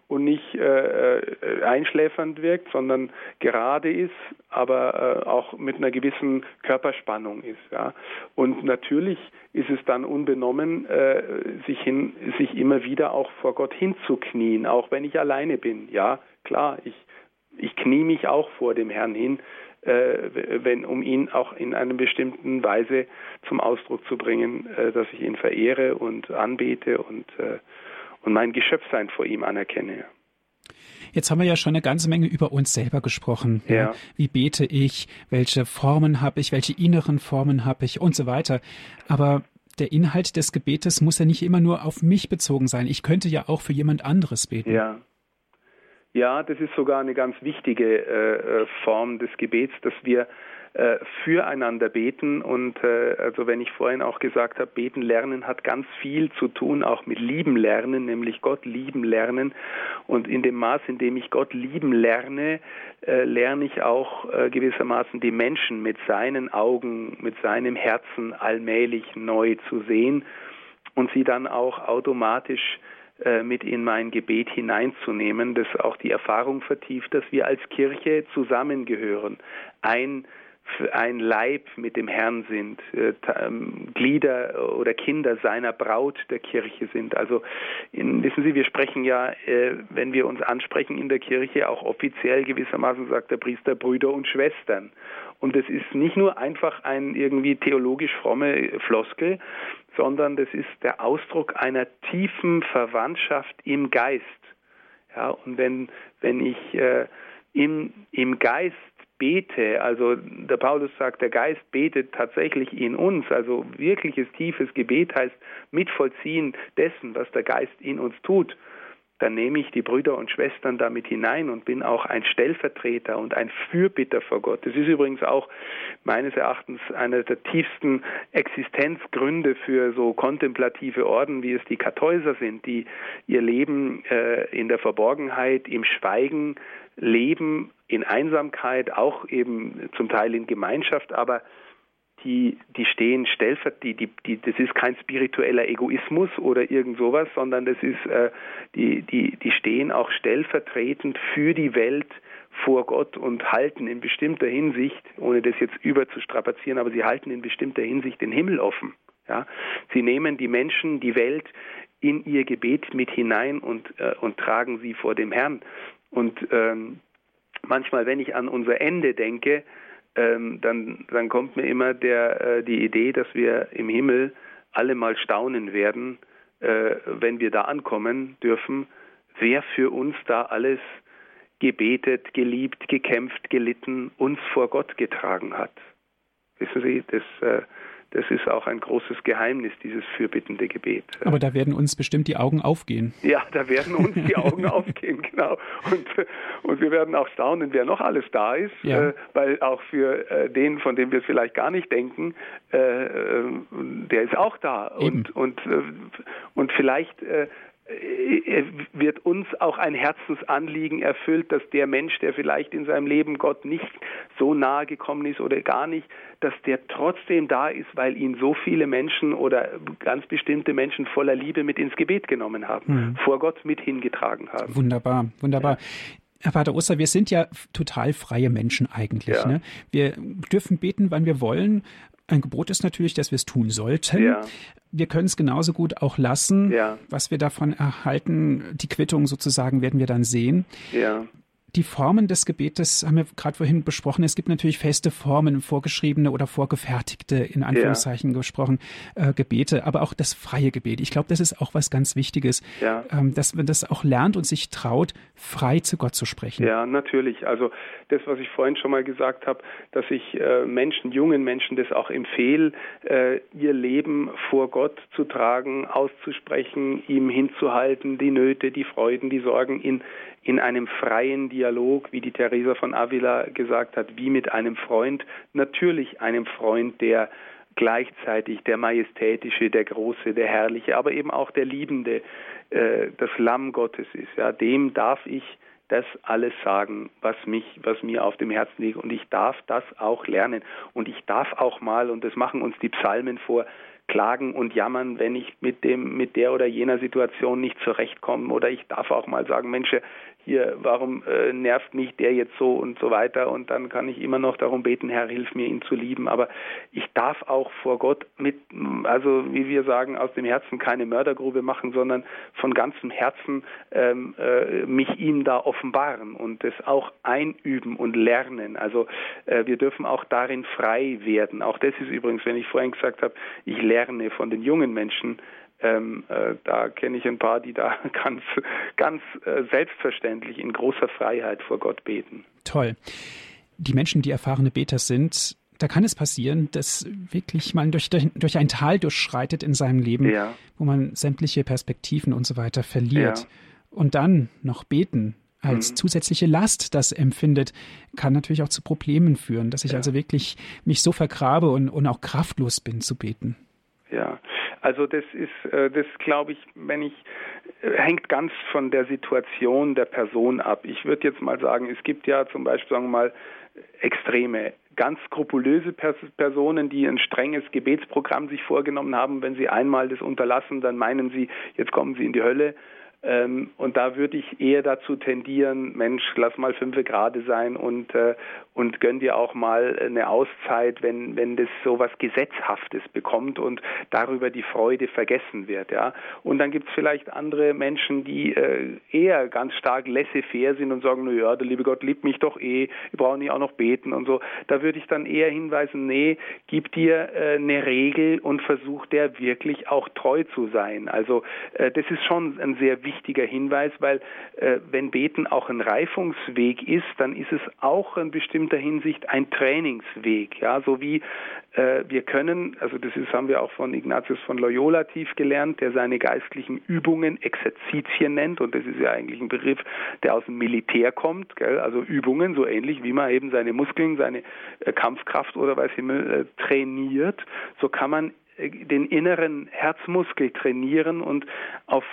und nicht äh, äh, einschläfernd wirkt, sondern gerade ist, aber äh, auch mit einer gewissen Körperspannung ist. Ja. Und natürlich ist es dann unbenommen, äh, sich, hin, sich immer wieder auch vor Gott hinzuknien, auch wenn ich alleine bin. Ja, klar, ich, ich knie mich auch vor dem Herrn hin, wenn, um ihn auch in einer bestimmten Weise zum Ausdruck zu bringen, äh, dass ich ihn verehre und anbete und äh, und mein Geschöpfsein vor ihm anerkenne. Jetzt haben wir ja schon eine ganze Menge über uns selber gesprochen. Ja. ja. Wie bete ich? Welche Formen habe ich? Welche inneren Formen habe ich? Und so weiter. Aber der Inhalt des Gebetes muss ja nicht immer nur auf mich bezogen sein. Ich könnte ja auch für jemand anderes beten. Ja. Ja, das ist sogar eine ganz wichtige äh, äh Form des Gebets, dass wir äh, füreinander beten. Und äh, also wenn ich vorhin auch gesagt habe, beten lernen hat ganz viel zu tun, auch mit lieben lernen, nämlich Gott lieben lernen. Und in dem Maß, in dem ich Gott lieben lerne, äh, lerne ich auch äh, gewissermaßen die Menschen mit seinen Augen, mit seinem Herzen allmählich neu zu sehen und sie dann auch automatisch mit in mein Gebet hineinzunehmen, das auch die Erfahrung vertieft, dass wir als Kirche zusammengehören, ein ein Leib mit dem Herrn sind, äh, ähm, Glieder oder Kinder seiner Braut der Kirche sind. Also in, wissen Sie, wir sprechen ja, äh, wenn wir uns ansprechen in der Kirche, auch offiziell gewissermaßen sagt der Priester Brüder und Schwestern. Und es ist nicht nur einfach ein irgendwie theologisch fromme Floskel, sondern das ist der Ausdruck einer tiefen Verwandtschaft im Geist. Ja, und wenn, wenn ich äh, im, im Geist bete, also der Paulus sagt, der Geist betet tatsächlich in uns, also wirkliches tiefes Gebet heißt mitvollziehen dessen, was der Geist in uns tut, dann nehme ich die Brüder und Schwestern damit hinein und bin auch ein Stellvertreter und ein Fürbitter vor Gott. Das ist übrigens auch meines Erachtens einer der tiefsten Existenzgründe für so kontemplative Orden, wie es die Kartäuser sind, die ihr Leben äh, in der Verborgenheit, im Schweigen leben, in Einsamkeit, auch eben zum Teil in Gemeinschaft, aber die, die stehen stellvertretend, die, die, das ist kein spiritueller Egoismus oder irgend sowas, sondern das ist, äh, die, die, die stehen auch stellvertretend für die Welt vor Gott und halten in bestimmter Hinsicht, ohne das jetzt überzustrapazieren, aber sie halten in bestimmter Hinsicht den Himmel offen. Ja? Sie nehmen die Menschen, die Welt in ihr Gebet mit hinein und, äh, und tragen sie vor dem Herrn. Und ähm, manchmal, wenn ich an unser Ende denke, ähm, dann, dann kommt mir immer der, äh, die Idee, dass wir im Himmel alle mal staunen werden, äh, wenn wir da ankommen dürfen, wer für uns da alles gebetet, geliebt, gekämpft, gelitten, uns vor Gott getragen hat. Wissen Sie, das, äh, das ist auch ein großes Geheimnis, dieses fürbittende Gebet. Aber da werden uns bestimmt die Augen aufgehen. Ja, da werden uns die Augen aufgehen, genau. Und, und wir werden auch staunen, wer noch alles da ist, ja. äh, weil auch für äh, den, von dem wir es vielleicht gar nicht denken, äh, äh der ist auch da. Eben. Und, und, äh, und vielleicht äh, wird uns auch ein Herzensanliegen erfüllt, dass der Mensch, der vielleicht in seinem Leben Gott nicht so nahe gekommen ist oder gar nicht, dass der trotzdem da ist, weil ihn so viele Menschen oder ganz bestimmte Menschen voller Liebe mit ins Gebet genommen haben, mhm. vor Gott mit hingetragen haben. Wunderbar, wunderbar. Ja. Herr Pater Oster, wir sind ja total freie Menschen eigentlich. Ja. Ne? Wir dürfen beten, wann wir wollen. Ein Gebot ist natürlich, dass wir es tun sollten. Ja. Wir können es genauso gut auch lassen. Ja. Was wir davon erhalten, die Quittung sozusagen, werden wir dann sehen. Ja die Formen des Gebetes haben wir gerade vorhin besprochen. Es gibt natürlich feste Formen, vorgeschriebene oder vorgefertigte, in Anführungszeichen ja. gesprochen, äh, Gebete, aber auch das freie Gebet. Ich glaube, das ist auch was ganz Wichtiges, ja. ähm, dass man das auch lernt und sich traut, frei zu Gott zu sprechen. Ja, natürlich. Also das, was ich vorhin schon mal gesagt habe, dass ich äh, Menschen, jungen Menschen das auch empfehle, äh, ihr Leben vor Gott zu tragen, auszusprechen, ihm hinzuhalten, die Nöte, die Freuden, die Sorgen in in einem freien Dialog, wie die Theresa von Avila gesagt hat, wie mit einem Freund, natürlich einem Freund, der gleichzeitig der Majestätische, der Große, der Herrliche, aber eben auch der Liebende, äh, das Lamm Gottes ist. Ja, dem darf ich das alles sagen, was mich, was mir auf dem Herzen liegt. Und ich darf das auch lernen. Und ich darf auch mal, und das machen uns die Psalmen vor, klagen und jammern, wenn ich mit dem, mit der oder jener Situation nicht zurechtkomme. Oder ich darf auch mal sagen, Mensch, hier, warum äh, nervt mich der jetzt so und so weiter und dann kann ich immer noch darum beten, Herr, hilf mir, ihn zu lieben. Aber ich darf auch vor Gott mit, also wie wir sagen, aus dem Herzen keine Mördergrube machen, sondern von ganzem Herzen ähm, äh, mich ihm da offenbaren und das auch einüben und lernen. Also äh, wir dürfen auch darin frei werden. Auch das ist übrigens, wenn ich vorhin gesagt habe, ich lerne von den jungen Menschen, ähm, äh, da kenne ich ein paar, die da ganz, ganz äh, selbstverständlich in großer Freiheit vor Gott beten. Toll. Die Menschen, die erfahrene Beter sind, da kann es passieren, dass wirklich man durch, durch ein Tal durchschreitet in seinem Leben, ja. wo man sämtliche Perspektiven und so weiter verliert. Ja. Und dann noch beten als mhm. zusätzliche Last das empfindet, kann natürlich auch zu Problemen führen, dass ich ja. also wirklich mich so vergrabe und, und auch kraftlos bin zu beten. Ja, also das ist, äh, das glaube ich, wenn ich, äh, hängt ganz von der Situation der Person ab. Ich würde jetzt mal sagen, es gibt ja zum Beispiel, sagen wir mal, Extreme, ganz skrupulöse Personen, die ein strenges Gebetsprogramm sich vorgenommen haben. Wenn sie einmal das unterlassen, dann meinen sie, jetzt kommen sie in die Hölle. Ähm, und da würde ich eher dazu tendieren, Mensch, lass mal fünf Grade sein und, äh, und gönn dir auch mal eine Auszeit, wenn, wenn das so was Gesetzhaftes bekommt und darüber die Freude vergessen wird. Ja? Und dann gibt es vielleicht andere Menschen, die äh, eher ganz stark laissez-faire sind und sagen, na ja, der liebe Gott liebt mich doch eh, ich brauche nicht auch noch beten und so. Da würde ich dann eher hinweisen, nee, gib dir äh, eine Regel und versuch der wirklich auch treu zu sein. Also äh, das ist schon ein sehr wichtiger Hinweis, weil äh, wenn Beten auch ein Reifungsweg ist, dann ist es auch in bestimmter Hinsicht ein Trainingsweg. Ja, so wie äh, wir können, also das ist, haben wir auch von Ignatius von Loyola tief gelernt, der seine geistlichen Übungen Exerzitien nennt und das ist ja eigentlich ein Begriff, der aus dem Militär kommt, gell? also Übungen, so ähnlich wie man eben seine Muskeln, seine äh, Kampfkraft oder weiß Himmel äh, trainiert, so kann man äh, den inneren Herzmuskel trainieren und auf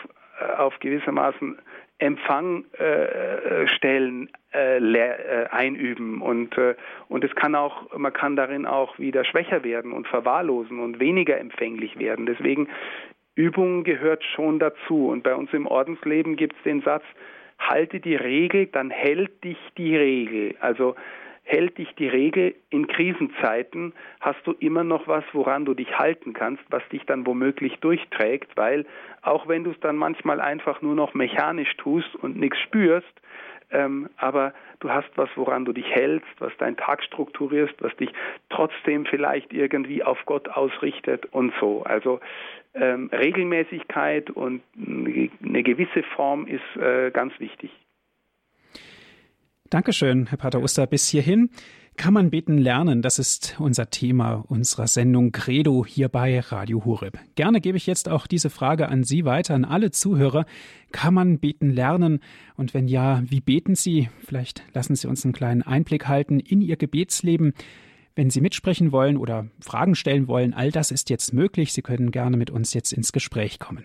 auf gewissermaßen Empfangstellen äh, äh, einüben und äh, und es kann auch man kann darin auch wieder schwächer werden und verwahrlosen und weniger empfänglich werden. Deswegen Übung gehört schon dazu und bei uns im Ordensleben gibt es den Satz halte die Regel, dann hält dich die Regel. Also hält dich die Regel. In Krisenzeiten hast du immer noch was, woran du dich halten kannst, was dich dann womöglich durchträgt, weil auch wenn du es dann manchmal einfach nur noch mechanisch tust und nichts spürst, ähm, aber du hast was, woran du dich hältst, was deinen Tag strukturierst, was dich trotzdem vielleicht irgendwie auf Gott ausrichtet und so. Also ähm, Regelmäßigkeit und eine gewisse Form ist äh, ganz wichtig. Dankeschön, Herr Pater Oster. Bis hierhin kann man beten lernen. Das ist unser Thema unserer Sendung Credo hier bei Radio Horeb. Gerne gebe ich jetzt auch diese Frage an Sie weiter, an alle Zuhörer. Kann man beten lernen? Und wenn ja, wie beten Sie? Vielleicht lassen Sie uns einen kleinen Einblick halten in Ihr Gebetsleben. Wenn Sie mitsprechen wollen oder Fragen stellen wollen, all das ist jetzt möglich. Sie können gerne mit uns jetzt ins Gespräch kommen.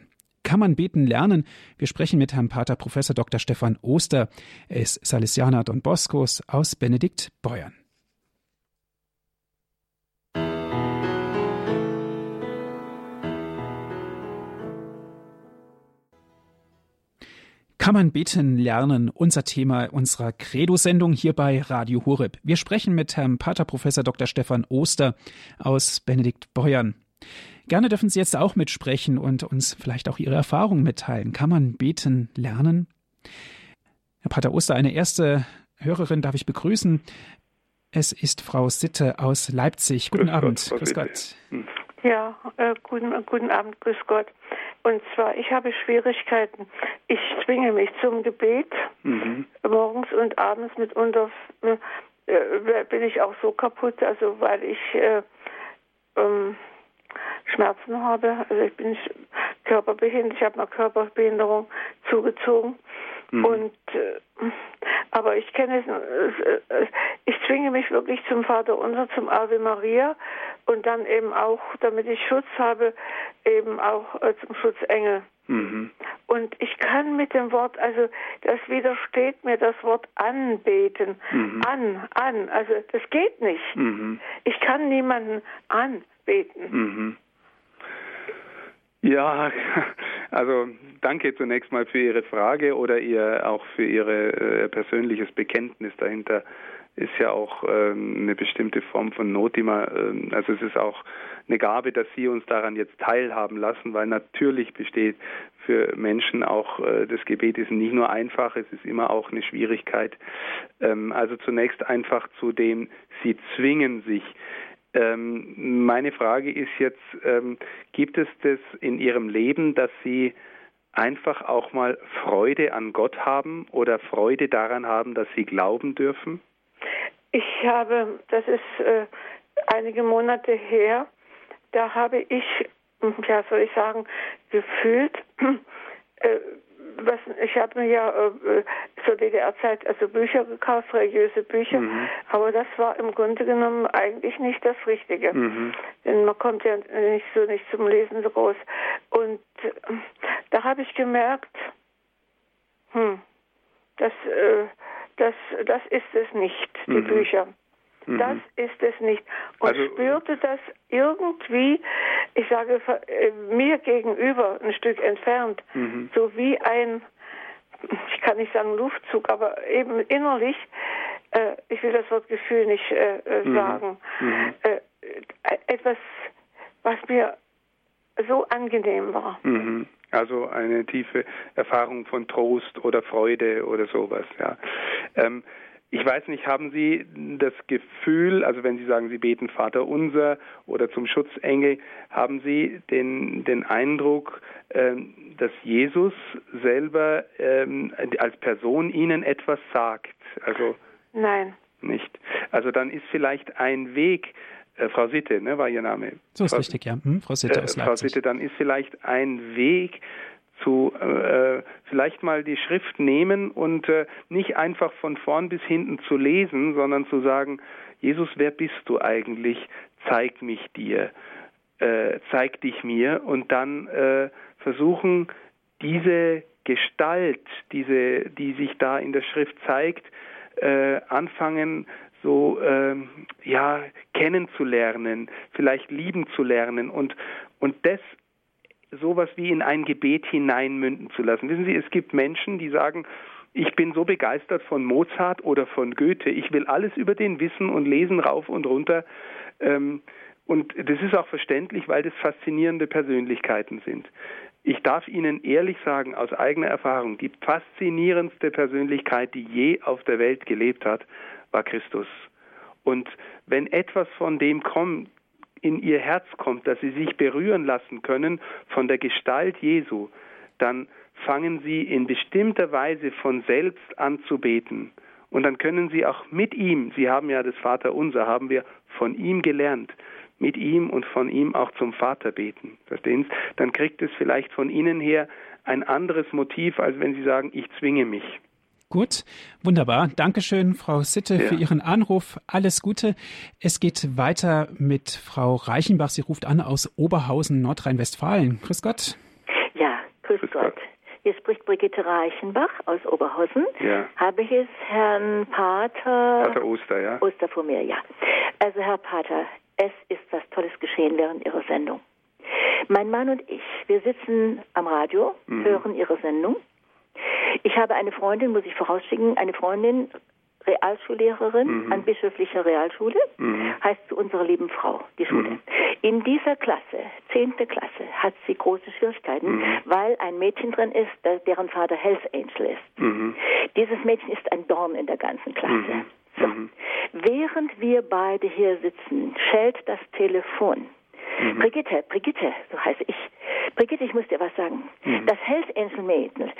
Kann man beten lernen? Wir sprechen mit Herrn Pater Professor Dr. Stefan Oster. Er ist Salesianer Don Boscos aus Benedikt Beuern. Kann man beten lernen? Unser Thema unserer Credo-Sendung hier bei Radio Horeb. Wir sprechen mit Herrn Pater Professor Dr. Stefan Oster aus Benedikt Beuern. Gerne dürfen Sie jetzt auch mitsprechen und uns vielleicht auch Ihre Erfahrungen mitteilen. Kann man beten lernen? Herr Pater Oster, eine erste Hörerin darf ich begrüßen. Es ist Frau Sitte aus Leipzig. Guten grüß Abend. Gott, grüß Gott. Hm. Ja, äh, guten, guten Abend, grüß Gott. Und zwar, ich habe Schwierigkeiten. Ich zwinge mich zum Gebet mhm. morgens und abends mitunter äh, bin ich auch so kaputt, also weil ich äh, ähm, Schmerzen habe. Also ich bin körperbehindert, ich habe eine Körperbehinderung zugezogen. Mhm. Und äh, aber ich kenne es, äh, ich zwinge mich wirklich zum Vater unser, zum Ave Maria und dann eben auch, damit ich Schutz habe, eben auch äh, zum Schutzengel. Mhm. Und ich kann mit dem Wort, also das widersteht mir das Wort anbeten. Mhm. An, an, also das geht nicht. Mhm. Ich kann niemanden anbeten. Mhm. Ja, also danke zunächst mal für Ihre Frage oder ihr auch für Ihr äh, persönliches Bekenntnis dahinter ist ja auch ähm, eine bestimmte Form von Not, die man, äh, also es ist auch eine Gabe, dass Sie uns daran jetzt teilhaben lassen, weil natürlich besteht für Menschen auch äh, das Gebet ist nicht nur einfach, es ist immer auch eine Schwierigkeit. Ähm, also zunächst einfach zu dem, Sie zwingen sich ähm, meine Frage ist jetzt, ähm, gibt es das in Ihrem Leben, dass Sie einfach auch mal Freude an Gott haben oder Freude daran haben, dass Sie glauben dürfen? Ich habe, das ist äh, einige Monate her, da habe ich, ja soll ich sagen, gefühlt, äh, was, ich habe mir ja äh, zur DDR-Zeit also Bücher gekauft, religiöse Bücher, mhm. aber das war im Grunde genommen eigentlich nicht das Richtige. Mhm. Denn man kommt ja nicht so nicht zum Lesen so groß. Und äh, da habe ich gemerkt, hm, das, äh, das, das ist es nicht, die mhm. Bücher. Mhm. Das ist es nicht. Und also, spürte das irgendwie, ich sage äh, mir gegenüber ein Stück entfernt, mhm. so wie ein, ich kann nicht sagen Luftzug, aber eben innerlich, äh, ich will das Wort Gefühl nicht äh, äh mhm. sagen, mhm. Äh, etwas, was mir so angenehm war. Mhm. Also eine tiefe Erfahrung von Trost oder Freude oder sowas, ja. Ähm, ich weiß nicht, haben Sie das Gefühl, also wenn Sie sagen, Sie beten Vater unser oder zum Schutzengel, haben Sie den, den Eindruck, ähm, dass Jesus selber ähm, als Person Ihnen etwas sagt? Also Nein. Nicht. Also dann ist vielleicht ein Weg, äh, Frau Sitte, ne, war Ihr Name. So ist Frau, richtig, ja. Hm, Frau Sitte äh, aus Leipzig. Frau Sitte, dann ist vielleicht ein Weg, zu äh, vielleicht mal die Schrift nehmen und äh, nicht einfach von vorn bis hinten zu lesen, sondern zu sagen, Jesus, wer bist du eigentlich? Zeig mich dir, äh, zeig dich mir. Und dann äh, versuchen, diese Gestalt, diese, die sich da in der Schrift zeigt, äh, anfangen so äh, ja kennenzulernen, vielleicht lieben zu lernen. Und und das sowas wie in ein Gebet hineinmünden zu lassen. Wissen Sie, es gibt Menschen, die sagen, ich bin so begeistert von Mozart oder von Goethe, ich will alles über den wissen und lesen rauf und runter. Ähm, und das ist auch verständlich, weil das faszinierende Persönlichkeiten sind. Ich darf Ihnen ehrlich sagen, aus eigener Erfahrung, die faszinierendste Persönlichkeit, die je auf der Welt gelebt hat, war Christus. Und wenn etwas von dem kommt, in ihr Herz kommt, dass sie sich berühren lassen können von der Gestalt Jesu, dann fangen sie in bestimmter Weise von selbst an zu beten. Und dann können sie auch mit ihm, sie haben ja das Vaterunser, haben wir von ihm gelernt, mit ihm und von ihm auch zum Vater beten. Verstehen Sie? Dann kriegt es vielleicht von Ihnen her ein anderes Motiv, als wenn Sie sagen, ich zwinge mich. Gut, wunderbar. Dankeschön, Frau Sitte, ja. für Ihren Anruf. Alles Gute. Es geht weiter mit Frau Reichenbach. Sie ruft an aus Oberhausen, Nordrhein-Westfalen. Grüß Gott. Ja, grüß, grüß Gott. Gott. Hier spricht Brigitte Reichenbach aus Oberhausen. Ja. Habe ich es Herrn Pater... Pater Oster, ja. Oster vor mir, ja. Also Herr Pater, es ist was Tolles geschehen während Ihrer Sendung. Mein Mann und ich, wir sitzen am Radio, mhm. hören Ihre Sendung ich habe eine Freundin, muss ich vorausschicken, eine Freundin, Realschullehrerin mhm. an bischöflicher Realschule, mhm. heißt zu unserer lieben Frau, die Schule. Mhm. In dieser Klasse, zehnte Klasse, hat sie große Schwierigkeiten, mhm. weil ein Mädchen drin ist, deren Vater Health Angel ist. Mhm. Dieses Mädchen ist ein Dorn in der ganzen Klasse. Mhm. So. Während wir beide hier sitzen, schellt das Telefon. Brigitte, Brigitte, so heiße ich. Brigitte, ich muss dir was sagen. Mhm. Das Hells Angel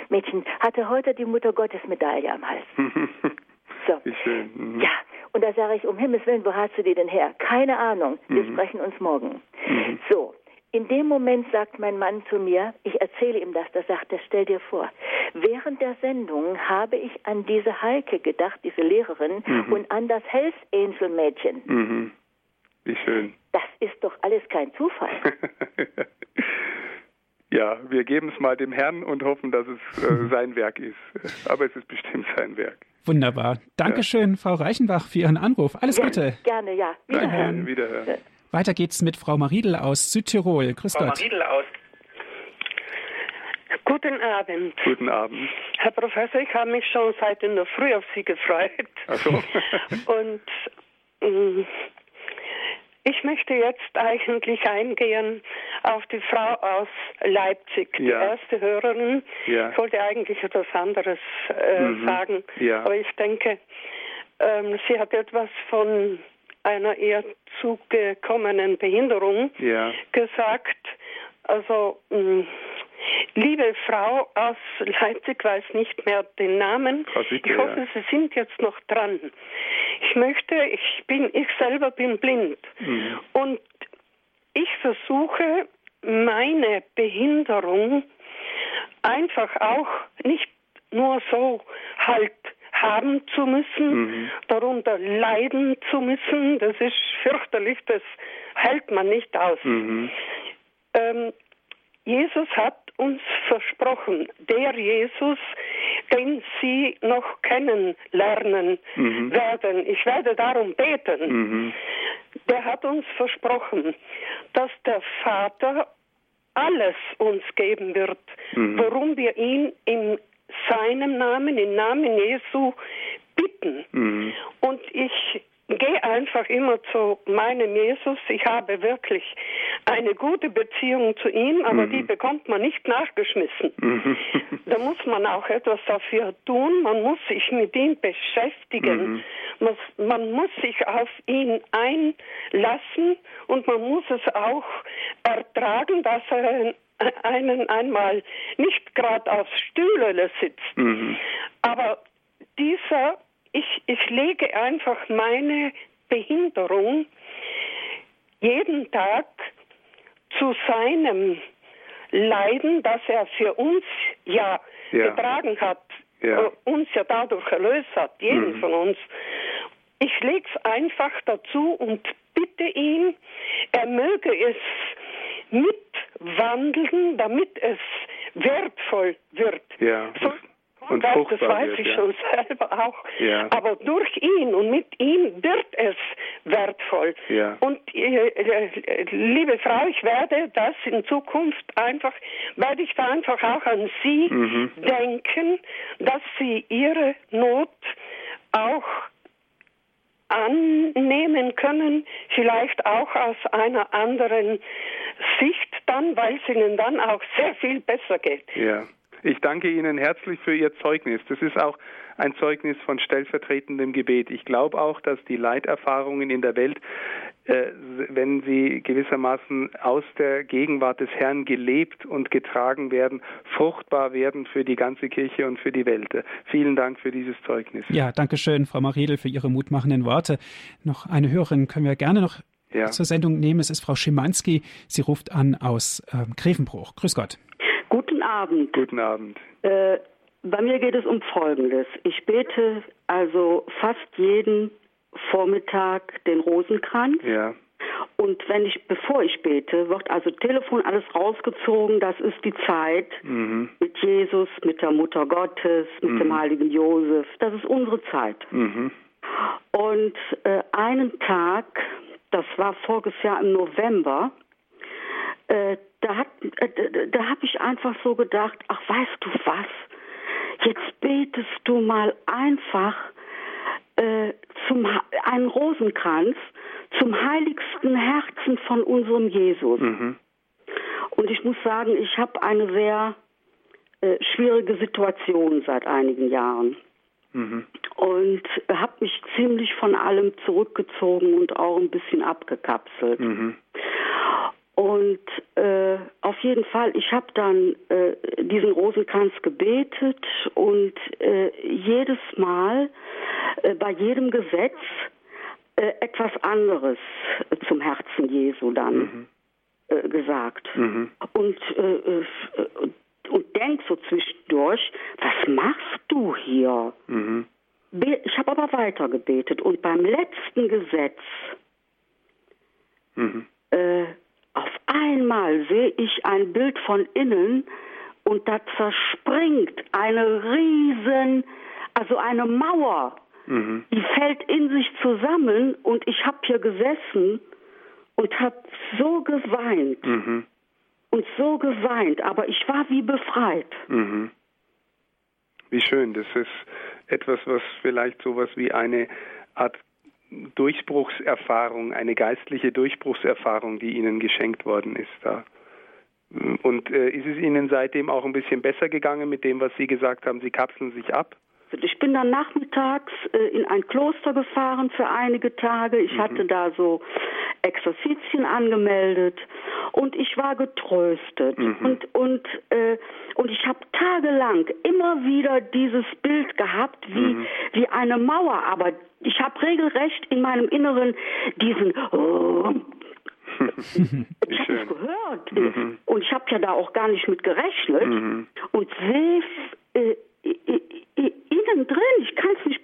Mädchen hatte heute die Mutter Gottes Medaille am Hals. so. Wie schön. Mhm. Ja, und da sage ich, um Himmels Willen, wo hast du die denn her? Keine Ahnung, wir mhm. sprechen uns morgen. Mhm. So, in dem Moment sagt mein Mann zu mir, ich erzähle ihm das, da sagt er, stell dir vor, während der Sendung habe ich an diese Heike gedacht, diese Lehrerin, mhm. und an das Hells Angel Mädchen. Mhm. Wie schön. Das ist doch alles kein Zufall. Ja, wir geben es mal dem Herrn und hoffen, dass es äh, sein Werk ist. Aber es ist bestimmt sein Werk. Wunderbar. Dankeschön, ja. Frau Reichenbach, für Ihren Anruf. Alles ja, Gute. Gerne, ja. Wiederhören. Wiederhören. Weiter geht's mit Frau Mariedl aus Südtirol. Grüß Frau Gott. Mariedl aus Guten Abend. Guten Abend. Herr Professor, ich habe mich schon seit in der Früh auf Sie gefreut. Ach so. und mm, ich möchte jetzt eigentlich eingehen auf die Frau aus Leipzig, die ja. erste Hörerin. Ja. Ich wollte eigentlich etwas anderes äh, mhm. sagen, ja. aber ich denke, ähm, sie hat etwas von einer eher zugekommenen Behinderung gesagt. Also mh, mm, Liebe Frau aus Leipzig, weiß nicht mehr den Namen. Sitte, ich hoffe, ja. Sie sind jetzt noch dran. Ich möchte, ich bin, ich selber bin blind mhm. und ich versuche meine Behinderung einfach auch nicht nur so halt haben zu müssen, mhm. darunter leiden zu müssen. Das ist fürchterlich, das hält man nicht aus. Mhm. Ähm, Jesus hat uns versprochen, der Jesus, den Sie noch kennenlernen mhm. werden, ich werde darum beten, mhm. der hat uns versprochen, dass der Vater alles uns geben wird, mhm. worum wir ihn in seinem Namen, im Namen Jesu bitten. Mhm. Und ich gehe einfach immer zu meinem Jesus. Ich habe wirklich eine gute Beziehung zu ihm, aber mhm. die bekommt man nicht nachgeschmissen. Mhm. Da muss man auch etwas dafür tun. Man muss sich mit ihm beschäftigen. Mhm. Man, man muss sich auf ihn einlassen und man muss es auch ertragen, dass er einen einmal nicht gerade aufs Stühle sitzt. Mhm. Aber dieser ich, ich lege einfach meine Behinderung jeden Tag zu seinem Leiden, das er für uns ja, ja. getragen hat, ja. Äh, uns ja dadurch erlöst hat, jeden mhm. von uns. Ich lege es einfach dazu und bitte ihn, er möge es mitwandeln, damit es wertvoll wird. Ja. So, und das, das weiß wird, ich ja. schon selber auch. Ja. Aber durch ihn und mit ihm wird es wertvoll. Ja. Und äh, äh, liebe Frau, ich werde das in Zukunft einfach, werde ich da einfach auch an Sie mhm. denken, dass Sie Ihre Not auch annehmen können, vielleicht auch aus einer anderen Sicht dann, weil es ihnen dann auch sehr viel besser geht. Ja. Ich danke Ihnen herzlich für Ihr Zeugnis. Das ist auch ein Zeugnis von stellvertretendem Gebet. Ich glaube auch, dass die Leiterfahrungen in der Welt, äh, wenn sie gewissermaßen aus der Gegenwart des Herrn gelebt und getragen werden, fruchtbar werden für die ganze Kirche und für die Welt. Vielen Dank für dieses Zeugnis. Ja, danke schön, Frau Mariedl, für Ihre mutmachenden Worte. Noch eine Hörerin können wir gerne noch ja. zur Sendung nehmen. Es ist Frau Schimanski. Sie ruft an aus äh, Grevenbruch. Grüß Gott. Abend. Guten Abend. Äh, bei mir geht es um Folgendes. Ich bete also fast jeden Vormittag den Rosenkranz. Ja. Und wenn ich, bevor ich bete, wird also Telefon alles rausgezogen. Das ist die Zeit mhm. mit Jesus, mit der Mutter Gottes, mit mhm. dem heiligen Josef. Das ist unsere Zeit. Mhm. Und äh, einen Tag, das war voriges Jahr im November, äh, da, hat, äh, da habe ich einfach so gedacht, ach weißt du was, jetzt betest du mal einfach äh, zum einen Rosenkranz zum heiligsten Herzen von unserem Jesus. Mhm. Und ich muss sagen, ich habe eine sehr äh, schwierige Situation seit einigen Jahren. Mhm. Und habe mich ziemlich von allem zurückgezogen und auch ein bisschen abgekapselt. Mhm. Und äh, auf jeden Fall, ich habe dann äh, diesen Rosenkranz gebetet und äh, jedes Mal äh, bei jedem Gesetz äh, etwas anderes zum Herzen Jesu dann mhm. Äh, gesagt. Mhm. Und, und denk so zwischendurch, was machst du hier? Mhm. Ich habe aber weiter gebetet und beim letzten Gesetz mhm. Auf einmal sehe ich ein Bild von innen und da zerspringt eine riesen, also eine Mauer. Mhm. Die fällt in sich zusammen und ich habe hier gesessen und habe so geweint mhm. und so geweint, aber ich war wie befreit. Mhm. Wie schön, das ist etwas, was vielleicht sowas wie eine Art Durchbruchserfahrung, eine geistliche Durchbruchserfahrung, die Ihnen geschenkt worden ist da. Und äh, ist es Ihnen seitdem auch ein bisschen besser gegangen mit dem, was Sie gesagt haben, Sie kapseln sich ab? Ich bin dann nachmittags äh, in ein Kloster gefahren für einige Tage. Ich mhm. hatte da so Exerzitien angemeldet und ich war getröstet. Mhm. Und, und, äh, und ich habe tagelang immer wieder dieses Bild gehabt wie, mhm. wie eine Mauer, aber ich habe regelrecht in meinem Inneren diesen oh, ich habe es gehört mhm. und ich habe ja da auch gar nicht mit gerechnet mhm. und sehe äh, innen drin, ich kann es nicht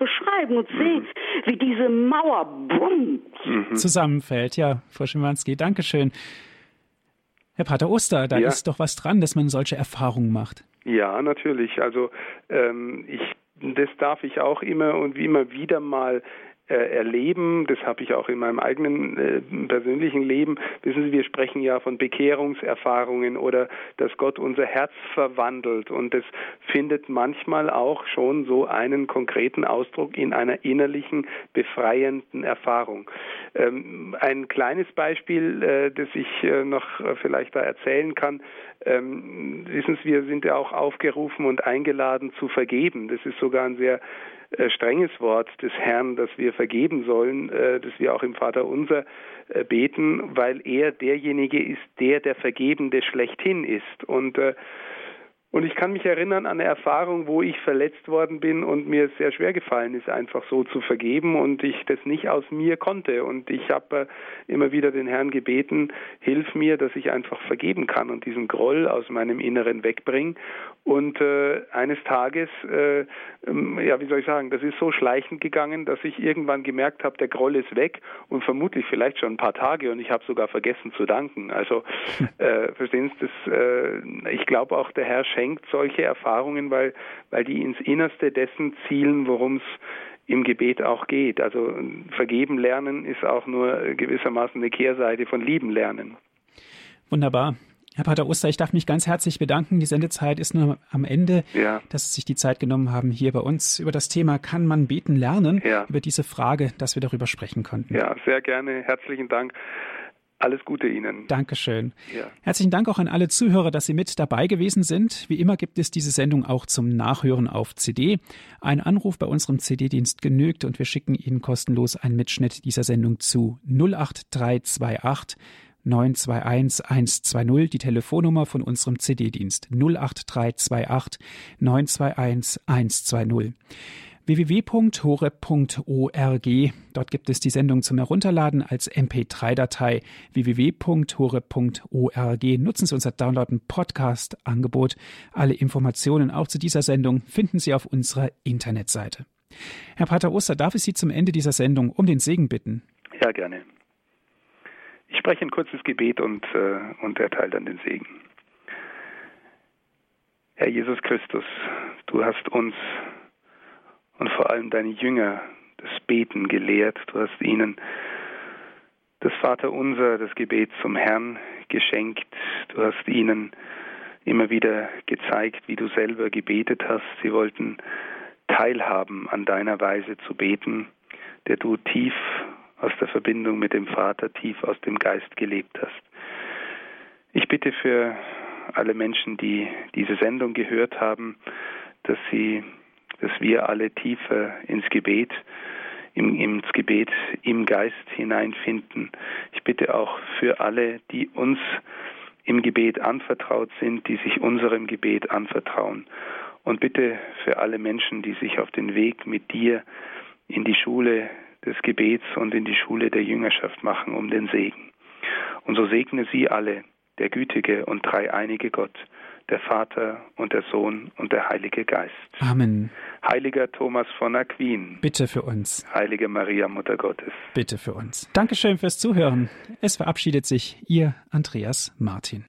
und sehe, mhm. wie diese Mauer bumm, mhm. zusammenfällt. Ja, Frau Schimanski, Dankeschön. Herr Pater Oster, da ja. ist doch was dran, dass man solche Erfahrungen macht. Ja, natürlich. Also ähm, ich das darf ich auch immer und wie immer wieder mal erleben. Das habe ich auch in meinem eigenen äh, persönlichen Leben. Wissen Sie, wir sprechen ja von Bekehrungserfahrungen oder dass Gott unser Herz verwandelt. Und das findet manchmal auch schon so einen konkreten Ausdruck in einer innerlichen, befreienden Erfahrung. Ähm, ein kleines Beispiel, äh, das ich äh, noch äh, vielleicht da erzählen kann. Ähm, wissen Sie, wir sind ja auch aufgerufen und eingeladen zu vergeben. Das ist sogar ein sehr äh, strenges Wort des Herrn, dass wir vergeben sollen, äh, dass wir auch im Vater unser äh, beten, weil er derjenige ist, der der Vergebende schlechthin ist. Und und ich kann mich erinnern an eine Erfahrung, wo ich verletzt worden bin und mir sehr schwer gefallen ist, einfach so zu vergeben und ich das nicht aus mir konnte. Und ich habe immer wieder den Herrn gebeten, hilf mir, dass ich einfach vergeben kann und diesen Groll aus meinem Inneren wegbringe. Und äh, eines Tages, äh, ähm, ja, wie soll ich sagen, das ist so schleichend gegangen, dass ich irgendwann gemerkt habe, der Groll ist weg und vermutlich vielleicht schon ein paar Tage und ich habe sogar vergessen zu danken. Also äh, verstehen Sie, das, äh, ich glaube auch der Herr schenkt solche Erfahrungen, weil, weil die ins Innerste dessen zielen, worum es im Gebet auch geht. Also vergeben lernen ist auch nur gewissermaßen eine Kehrseite von lieben lernen. Wunderbar. Herr Pater Oster, ich darf mich ganz herzlich bedanken. Die Sendezeit ist nur am Ende, ja. dass Sie sich die Zeit genommen haben, hier bei uns über das Thema Kann man beten lernen? Ja. Über diese Frage, dass wir darüber sprechen konnten. Ja, sehr gerne. Herzlichen Dank. Alles Gute Ihnen. Dankeschön. Ja. Herzlichen Dank auch an alle Zuhörer, dass Sie mit dabei gewesen sind. Wie immer gibt es diese Sendung auch zum Nachhören auf CD. Ein Anruf bei unserem CD-Dienst genügt und wir schicken Ihnen kostenlos einen Mitschnitt dieser Sendung zu 08328 921 120, die Telefonnummer von unserem CD-Dienst 08328 921 120 www.hore.org. Dort gibt es die Sendung zum Herunterladen als MP3-Datei www.hore.org. Nutzen Sie unser Download- und Podcast-Angebot. Alle Informationen auch zu dieser Sendung finden Sie auf unserer Internetseite. Herr Pater Oster, darf ich Sie zum Ende dieser Sendung um den Segen bitten? Ja, gerne. Ich spreche ein kurzes Gebet und, äh, und erteile dann den Segen. Herr Jesus Christus, du hast uns und vor allem deine Jünger das Beten gelehrt. Du hast ihnen das Vaterunser, das Gebet zum Herrn geschenkt. Du hast ihnen immer wieder gezeigt, wie du selber gebetet hast. Sie wollten teilhaben an deiner Weise zu beten, der du tief aus der Verbindung mit dem Vater tief aus dem Geist gelebt hast. Ich bitte für alle Menschen, die diese Sendung gehört haben, dass sie, dass wir alle tiefer ins Gebet, im, ins Gebet im Geist hineinfinden. Ich bitte auch für alle, die uns im Gebet anvertraut sind, die sich unserem Gebet anvertrauen. Und bitte für alle Menschen, die sich auf den Weg mit dir in die Schule des Gebets und in die Schule der Jüngerschaft machen um den Segen. Und so segne sie alle, der gütige und dreieinige Gott, der Vater und der Sohn und der Heilige Geist. Amen. Heiliger Thomas von Aquin. Bitte für uns. Heilige Maria, Mutter Gottes. Bitte für uns. Dankeschön fürs Zuhören. Es verabschiedet sich Ihr Andreas Martin.